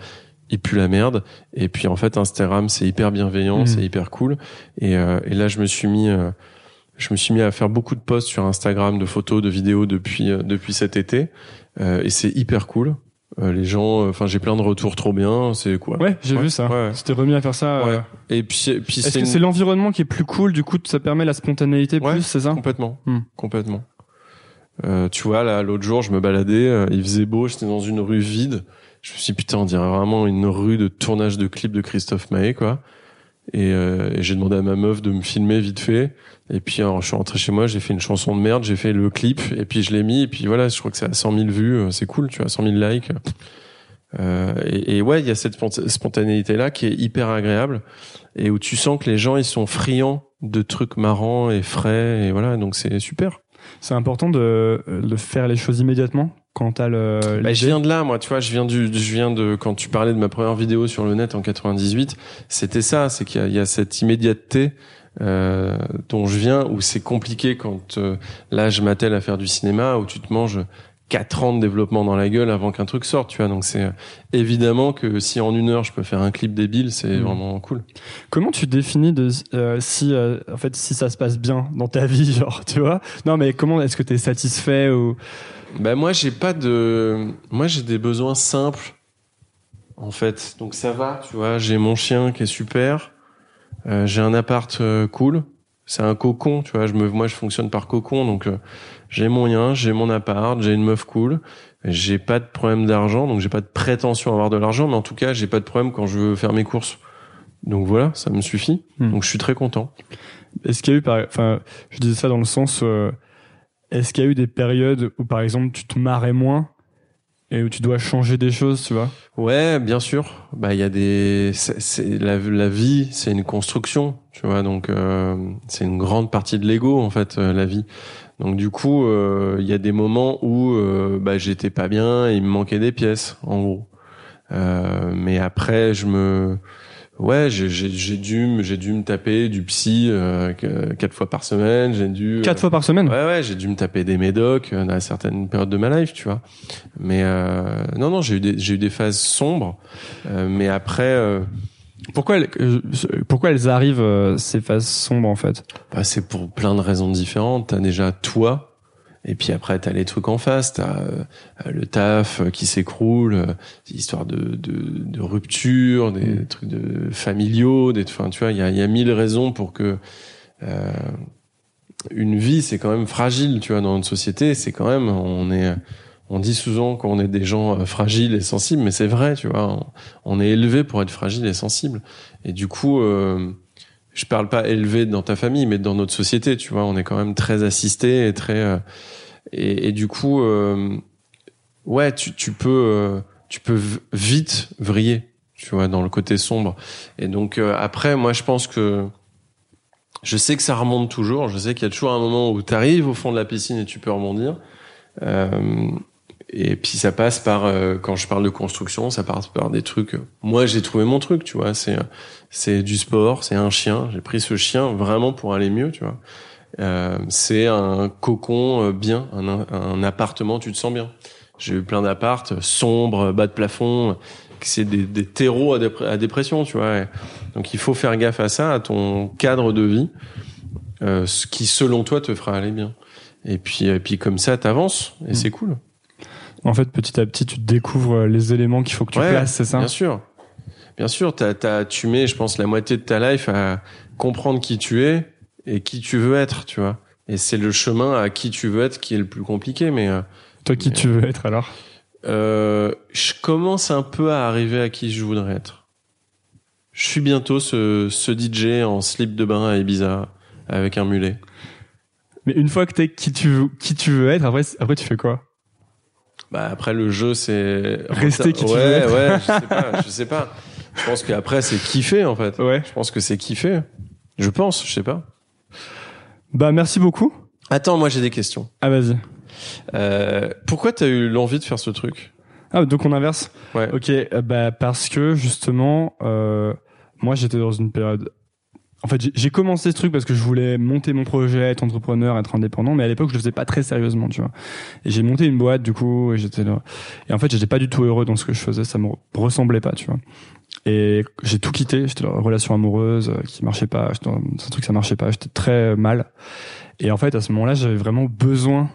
il pue la merde. Et puis en fait, Instagram, c'est hyper bienveillant, Mhm. c'est hyper cool. Et, euh, et là, je me suis mis, euh, je me suis mis à faire beaucoup de posts sur Instagram, de photos, de vidéos depuis euh, depuis cet été. Euh, et c'est hyper cool. Euh, les gens, euh, enfin, j'ai plein de retours trop bien. C'est quoi Ouais, j'ai Ouais, vu ça. ouais. T'es remis à faire ça. euh, Ouais. Et puis, puis Est-ce c'est que une- c'est l'environnement qui est plus cool, du coup, ça permet la spontanéité plus, c'est ça? complètement, Hmm. complètement. Euh, tu vois, là, l'autre jour, je me baladais, il faisait beau, j'étais dans une rue vide. Je me suis dit, putain, on dirait vraiment une rue de tournage de clip de Christophe Maé, quoi. Et, euh, et j'ai demandé à ma meuf de me filmer vite fait. Et puis, alors, je suis rentré chez moi, j'ai fait une chanson de merde, j'ai fait le clip, et puis je l'ai mis, et puis voilà, je crois que c'est à 100 000 vues, euh, c'est cool, tu vois, 100 000 likes. Euh, et, et ouais, il y a cette spont- spontanéité-là qui est hyper agréable, et où tu sens que les gens, ils sont friands de trucs marrants et frais, et voilà, donc c'est super. C'est important de, de faire les choses immédiatement quand t'as le. Bah, je viens de là, moi, tu vois, je viens du, je viens de, quand tu parlais de ma première vidéo sur le net en 98, c'était ça, c'est qu'il y y a cette immédiateté, euh, dont je viens, où c'est compliqué quand, euh, là, je m'attelle à faire du cinéma, où tu te manges quatre ans de développement dans la gueule avant qu'un truc sorte, tu vois, donc c'est, euh, évidemment que si en une heure je peux faire un clip débile, c'est Mhm. vraiment cool. Comment tu définis de euh, si euh, en fait si ça se passe bien dans ta vie, genre tu vois? Non, mais comment est-ce que t'es satisfait ou? Bah moi j'ai pas de moi j'ai des besoins simples en fait. Donc ça va tu vois. J'ai mon chien qui est super euh, j'ai un appart euh, cool c'est un cocon tu vois je me moi je fonctionne par cocon donc euh, j'ai mon lien j'ai mon appart j'ai une meuf cool j'ai pas de problème d'argent donc j'ai pas de prétention à avoir de l'argent mais en tout cas j'ai pas de problème quand je veux faire mes courses. Donc voilà ça me suffit. Hmm. donc je suis très content. Est-ce qu'il y a eu par enfin je disais ça dans le sens euh, est-ce qu'il y a eu des périodes où par exemple tu te marrais moins et où tu dois changer des choses, tu vois Ouais, bien sûr. Bah, il y a des, c'est, la, la vie, c'est une construction, tu vois. Donc, euh, c'est une grande partie de l'ego en fait, euh, la vie. Donc, du coup, euh, il y a des moments où, euh, bah, j'étais pas bien, et il me manquait des pièces, en gros. Euh, mais après, je me, ouais, j'ai, dû, me- j'ai dû me taper du psy euh, quatre fois par semaine. J'ai dû Quatre fois par semaine? Ouais, ouais, j'ai dû me taper des médocs euh, dans certaines périodes de ma life, tu vois. Mais euh, non, non, j'ai eu des, j'ai eu des phases sombres, euh, mais après, euh, Pourquoi elles, euh, pourquoi elles arrivent euh, ces phases sombres en fait? Bah, c'est pour plein de raisons différentes. T'as déjà toi, et puis après t'as les trucs en face, t'as euh, le taf euh, qui s'écroule, euh, des histoires de, de, de rupture, des Mm. trucs de familiaux, des, enfin, tu vois, il y a, il y a mille raisons pour que euh, une vie, c'est quand même fragile, tu vois, dans notre société, c'est quand même, on est, on dit souvent qu'on est des gens euh, fragiles et sensibles, mais c'est vrai, tu vois, on, on est élevé pour être fragile et sensible, et du coup, euh, je parle pas élevé dans ta famille, mais dans notre société, tu vois, on est quand même très assisté et très euh, et, du coup, euh, ouais, tu, tu peux euh, tu peux vite vriller, tu vois, dans le côté sombre. Et donc après, moi, je pense que je sais que ça remonte toujours. Je sais qu'il y a toujours un moment où tu arrives au fond de la piscine et tu peux rebondir. Euh, et puis ça passe par euh, quand je parle de construction, ça passe par des trucs. Moi, j'ai trouvé mon truc, tu vois. C'est c'est du sport, c'est un chien. J'ai pris ce chien vraiment pour aller mieux, tu vois. Euh, c'est un cocon euh, bien, un, un appartement, tu te sens bien. J'ai eu plein d'appartes sombres, bas de plafond. C'est des, des terreaux à, à, dépression, tu vois. Donc il faut faire gaffe à ça, à ton cadre de vie, euh, ce qui selon toi te fera aller bien. Et puis, et puis comme ça, t'avances et mmh. c'est cool. En fait, petit à petit, tu découvres les éléments qu'il faut que tu places, c'est ça Bien sûr. Bien sûr, t'as, t'as, tu mets, je pense, la moitié de ta life à comprendre qui tu es et qui tu veux être, tu vois. Et c'est le chemin à qui tu veux être qui est le plus compliqué, mais... Euh, Toi, qui tu veux être alors? Euh, Je commence un peu à arriver à qui je voudrais être. Je suis bientôt ce, ce DJ en slip de bain à Ibiza avec un mulet. Mais une fois que t'es qui tu veux, qui tu veux être, après, après tu fais quoi? Bah après le jeu c'est rester qui ouais, tu veux être. ouais, je sais pas, je sais pas. Je pense qu'après c'est kiffer en fait. Ouais. Je pense que c'est kiffer. Je pense, je sais pas. Bah merci beaucoup. Attends, moi j'ai des questions. Ah vas-y. Euh, pourquoi t'as eu l'envie de faire ce truc? Ah donc on inverse? Ouais. Ok, euh, bah parce que justement, euh, moi j'étais dans une période en fait, j'ai commencé ce truc parce que je voulais monter mon projet, être entrepreneur, être indépendant, mais à l'époque, je le faisais pas très sérieusement, tu vois. Et j'ai monté une boîte, du coup, et j'étais là. Et en fait, j'étais pas du tout heureux dans ce que je faisais, ça me ressemblait pas, tu vois. Et j'ai tout quitté, j'étais dans une relation amoureuse euh, qui marchait pas, c'est un truc ça marchait pas, j'étais très mal. Et en fait, à ce moment-là, j'avais vraiment besoin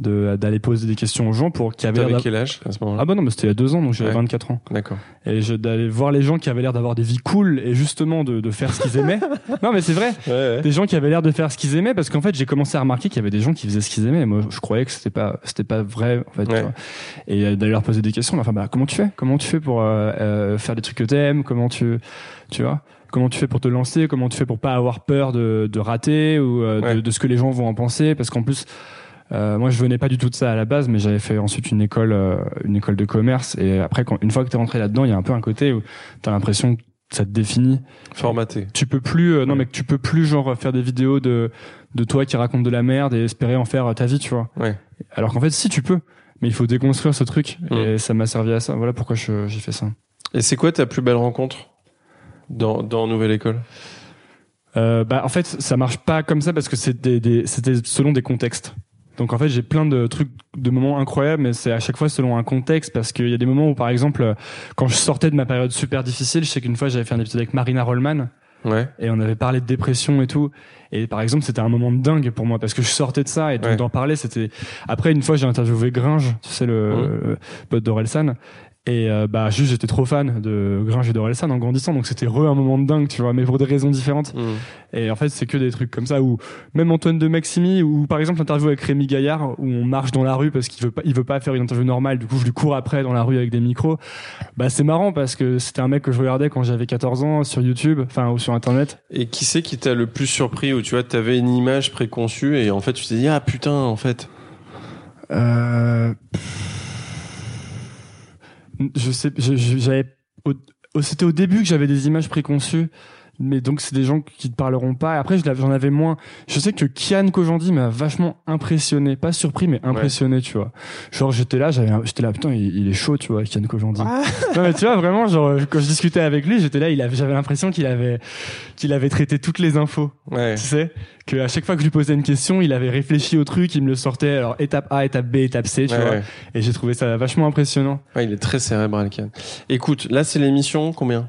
de d'aller poser des questions aux gens pour qui avaient l'air quel âge à ce moment-là? Ah bah non, mais c'était il y a deux ans, donc j'avais 24 ans. D'accord. Et d'aller voir les gens qui avaient l'air d'avoir des vies cool et justement de, de faire ce qu'ils aimaient. non mais c'est vrai, ouais, ouais. des gens qui avaient l'air de faire ce qu'ils aimaient parce qu'en fait j'ai commencé à remarquer qu'il y avait des gens qui faisaient ce qu'ils aimaient. moi je croyais que c'était pas c'était pas vrai en fait. Ouais. Et d'aller leur poser des questions. Enfin bah comment tu fais? Comment tu fais pour euh, euh, faire des trucs que t'aimes? Comment tu tu vois? Comment tu fais pour te lancer? Comment tu fais pour pas avoir peur de, de rater ou euh, Ouais. de, de ce que les gens vont en penser? Parce qu'en plus euh, moi, je venais pas du tout de ça à la base, mais j'avais fait ensuite une école, euh, une école de commerce. Et après, quand, une fois que t'es rentré là-dedans, il y a un peu un côté où t'as l'impression que ça te définit. Formaté. Tu peux plus, euh, non, mais tu peux plus genre faire des vidéos de de toi qui raconte de la merde et espérer en faire euh, ta vie, tu vois. Ouais. Alors qu'en fait, si tu peux, mais il faut déconstruire ce truc. Mm. Et ça m'a servi à ça. Voilà pourquoi j'ai fait ça. Et c'est quoi ta plus belle rencontre dans dans Nouvelle École? Euh, bah en fait ça marche pas comme ça parce que c'était des, c'était selon des contextes. Donc en fait j'ai plein de trucs, de moments incroyables, mais c'est à chaque fois selon un contexte parce qu'il y a des moments où par exemple quand je sortais de ma période super difficile, je sais qu'une fois j'avais fait un épisode avec Marina Rollman Ouais. et on avait parlé de dépression et tout. Et par exemple c'était un moment de dingue pour moi parce que je sortais de ça et donc Ouais. d'en parler c'était. Après une fois j'ai interviewé Gringe, tu sais le, Mhm. le pote d'Orelsan. Et euh, bah juste j'étais trop fan de Gringe et d'Orelsan en grandissant donc c'était re un moment de dingue tu vois mais pour des raisons différentes Mm. et en fait, c'est que des trucs comme ça où même Antoine de Maximi ou par exemple l'interview avec Rémi Gaillard où on marche dans la rue parce qu'il veut pas il veut pas faire une interview normale, du coup je lui cours après dans la rue avec des micros. Bah c'est marrant parce que c'était un mec que je regardais quand j'avais 14 ans sur YouTube, enfin ou sur internet. Et qui c'est qui t'a le plus surpris où tu vois t'avais une image préconçue et en fait tu t'es dit ah putain en fait Euh... Je sais j'avais c'était au début que j'avais des images préconçues mais donc c'est des gens qui te parleront pas. Après, j'en avais moins. Je sais que Kian Kojandi m'a vachement impressionné, pas surpris, mais impressionné, tu vois. Genre j'étais là, j'avais, j'étais là, putain, il, il est chaud, tu vois, Kian Kojandi. Non mais tu vois vraiment, genre quand je discutais avec lui, j'étais là, il avait, j'avais l'impression qu'il avait, qu'il avait traité toutes les infos. ouais Tu sais, que à chaque fois que je lui posais une question, il avait réfléchi au truc, il me le sortait. Alors étape A, étape B, étape C, tu Ouais, vois. ouais. Et j'ai trouvé ça vachement impressionnant. Ouais, il est très cérébral Kian. Écoute là c'est l'émission combien?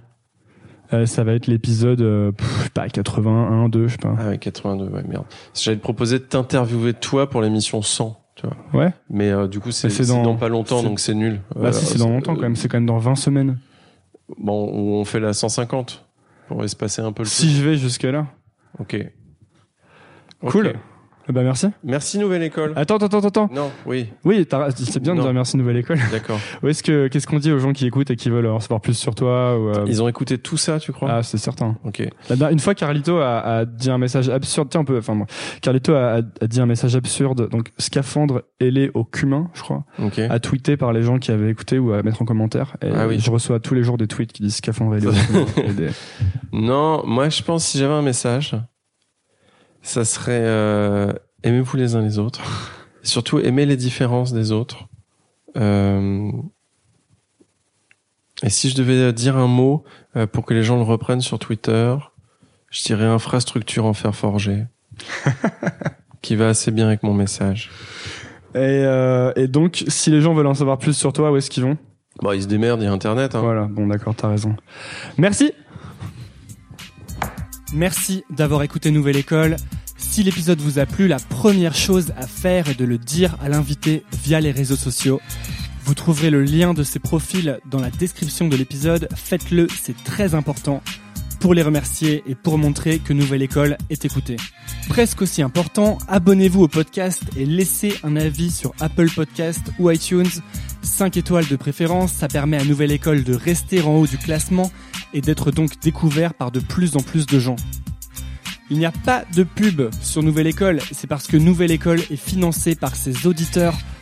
Euh, ça va être l'épisode, euh, pff, je sais pas, 81, 2, je sais pas. ah ouais 82 ouais merde j'allais te proposer de t'interviewer toi pour l'émission 100 tu vois Ouais. mais euh, du coup c'est dans- dans, pas longtemps donc c'est nul Bah Euh, si, c'est dans longtemps quand même. C'est quand même dans 20 semaines. bon on fait la 150 pour espacer un peu le Si je vais jusque là. ok Cool. Eh ben merci. Merci Nouvelle École. Attends, attends, attends, attends. Non, oui, Oui, c'est bien de dire merci Nouvelle École. d'accord. Est-ce que qu'est-ce qu'on dit aux gens qui écoutent et qui veulent en savoir plus sur toi ou, euh, Ils ont écouté tout ça, tu crois? Ah, c'est certain. Ok. La dernière- une fois, Carlito a, a dit un message absurde. Tiens, un peu. Enfin, moi. Carlito a, a- a dit un message absurde. Donc, scaphandre ailé au cumin, je crois, Ok. à tweeter par les gens qui avaient écouté ou à mettre en commentaire. Et Ah oui. Je reçois tous les jours des tweets qui disent scaphandre ailé au cumin. des- Non, moi je pense si j'avais un message, ça serait euh, aimez-vous les uns les autres? Et surtout aimez les différences des autres. Euh, et si je devais dire un mot euh, pour que les gens le reprennent sur Twitter, je dirais infrastructure en fer forgé, qui va assez bien avec mon message. Et, euh, et donc, si les gens veulent en savoir plus sur toi, où est-ce qu'ils vont? Bon, ils se démerdent, il y a Internet. Hein. Voilà. Bon, d'accord, t'as raison. Merci. Merci d'avoir écouté Nouvelle École. Si l'épisode vous a plu, la première chose à faire est de le dire à l'invité via les réseaux sociaux. Vous trouverez le lien de ses profils dans la description de l'épisode. Faites-le, c'est très important pour les remercier et pour montrer que Nouvelle École est écoutée. Presque aussi important, abonnez-vous au podcast et laissez un avis sur Apple Podcast ou iTunes. 5 étoiles de préférence, ça permet à Nouvelle École de rester en haut du classement et d'être donc découvert par de plus en plus de gens. Il n'y a pas de pub sur Nouvelle École, c'est parce que Nouvelle École est financée par ses auditeurs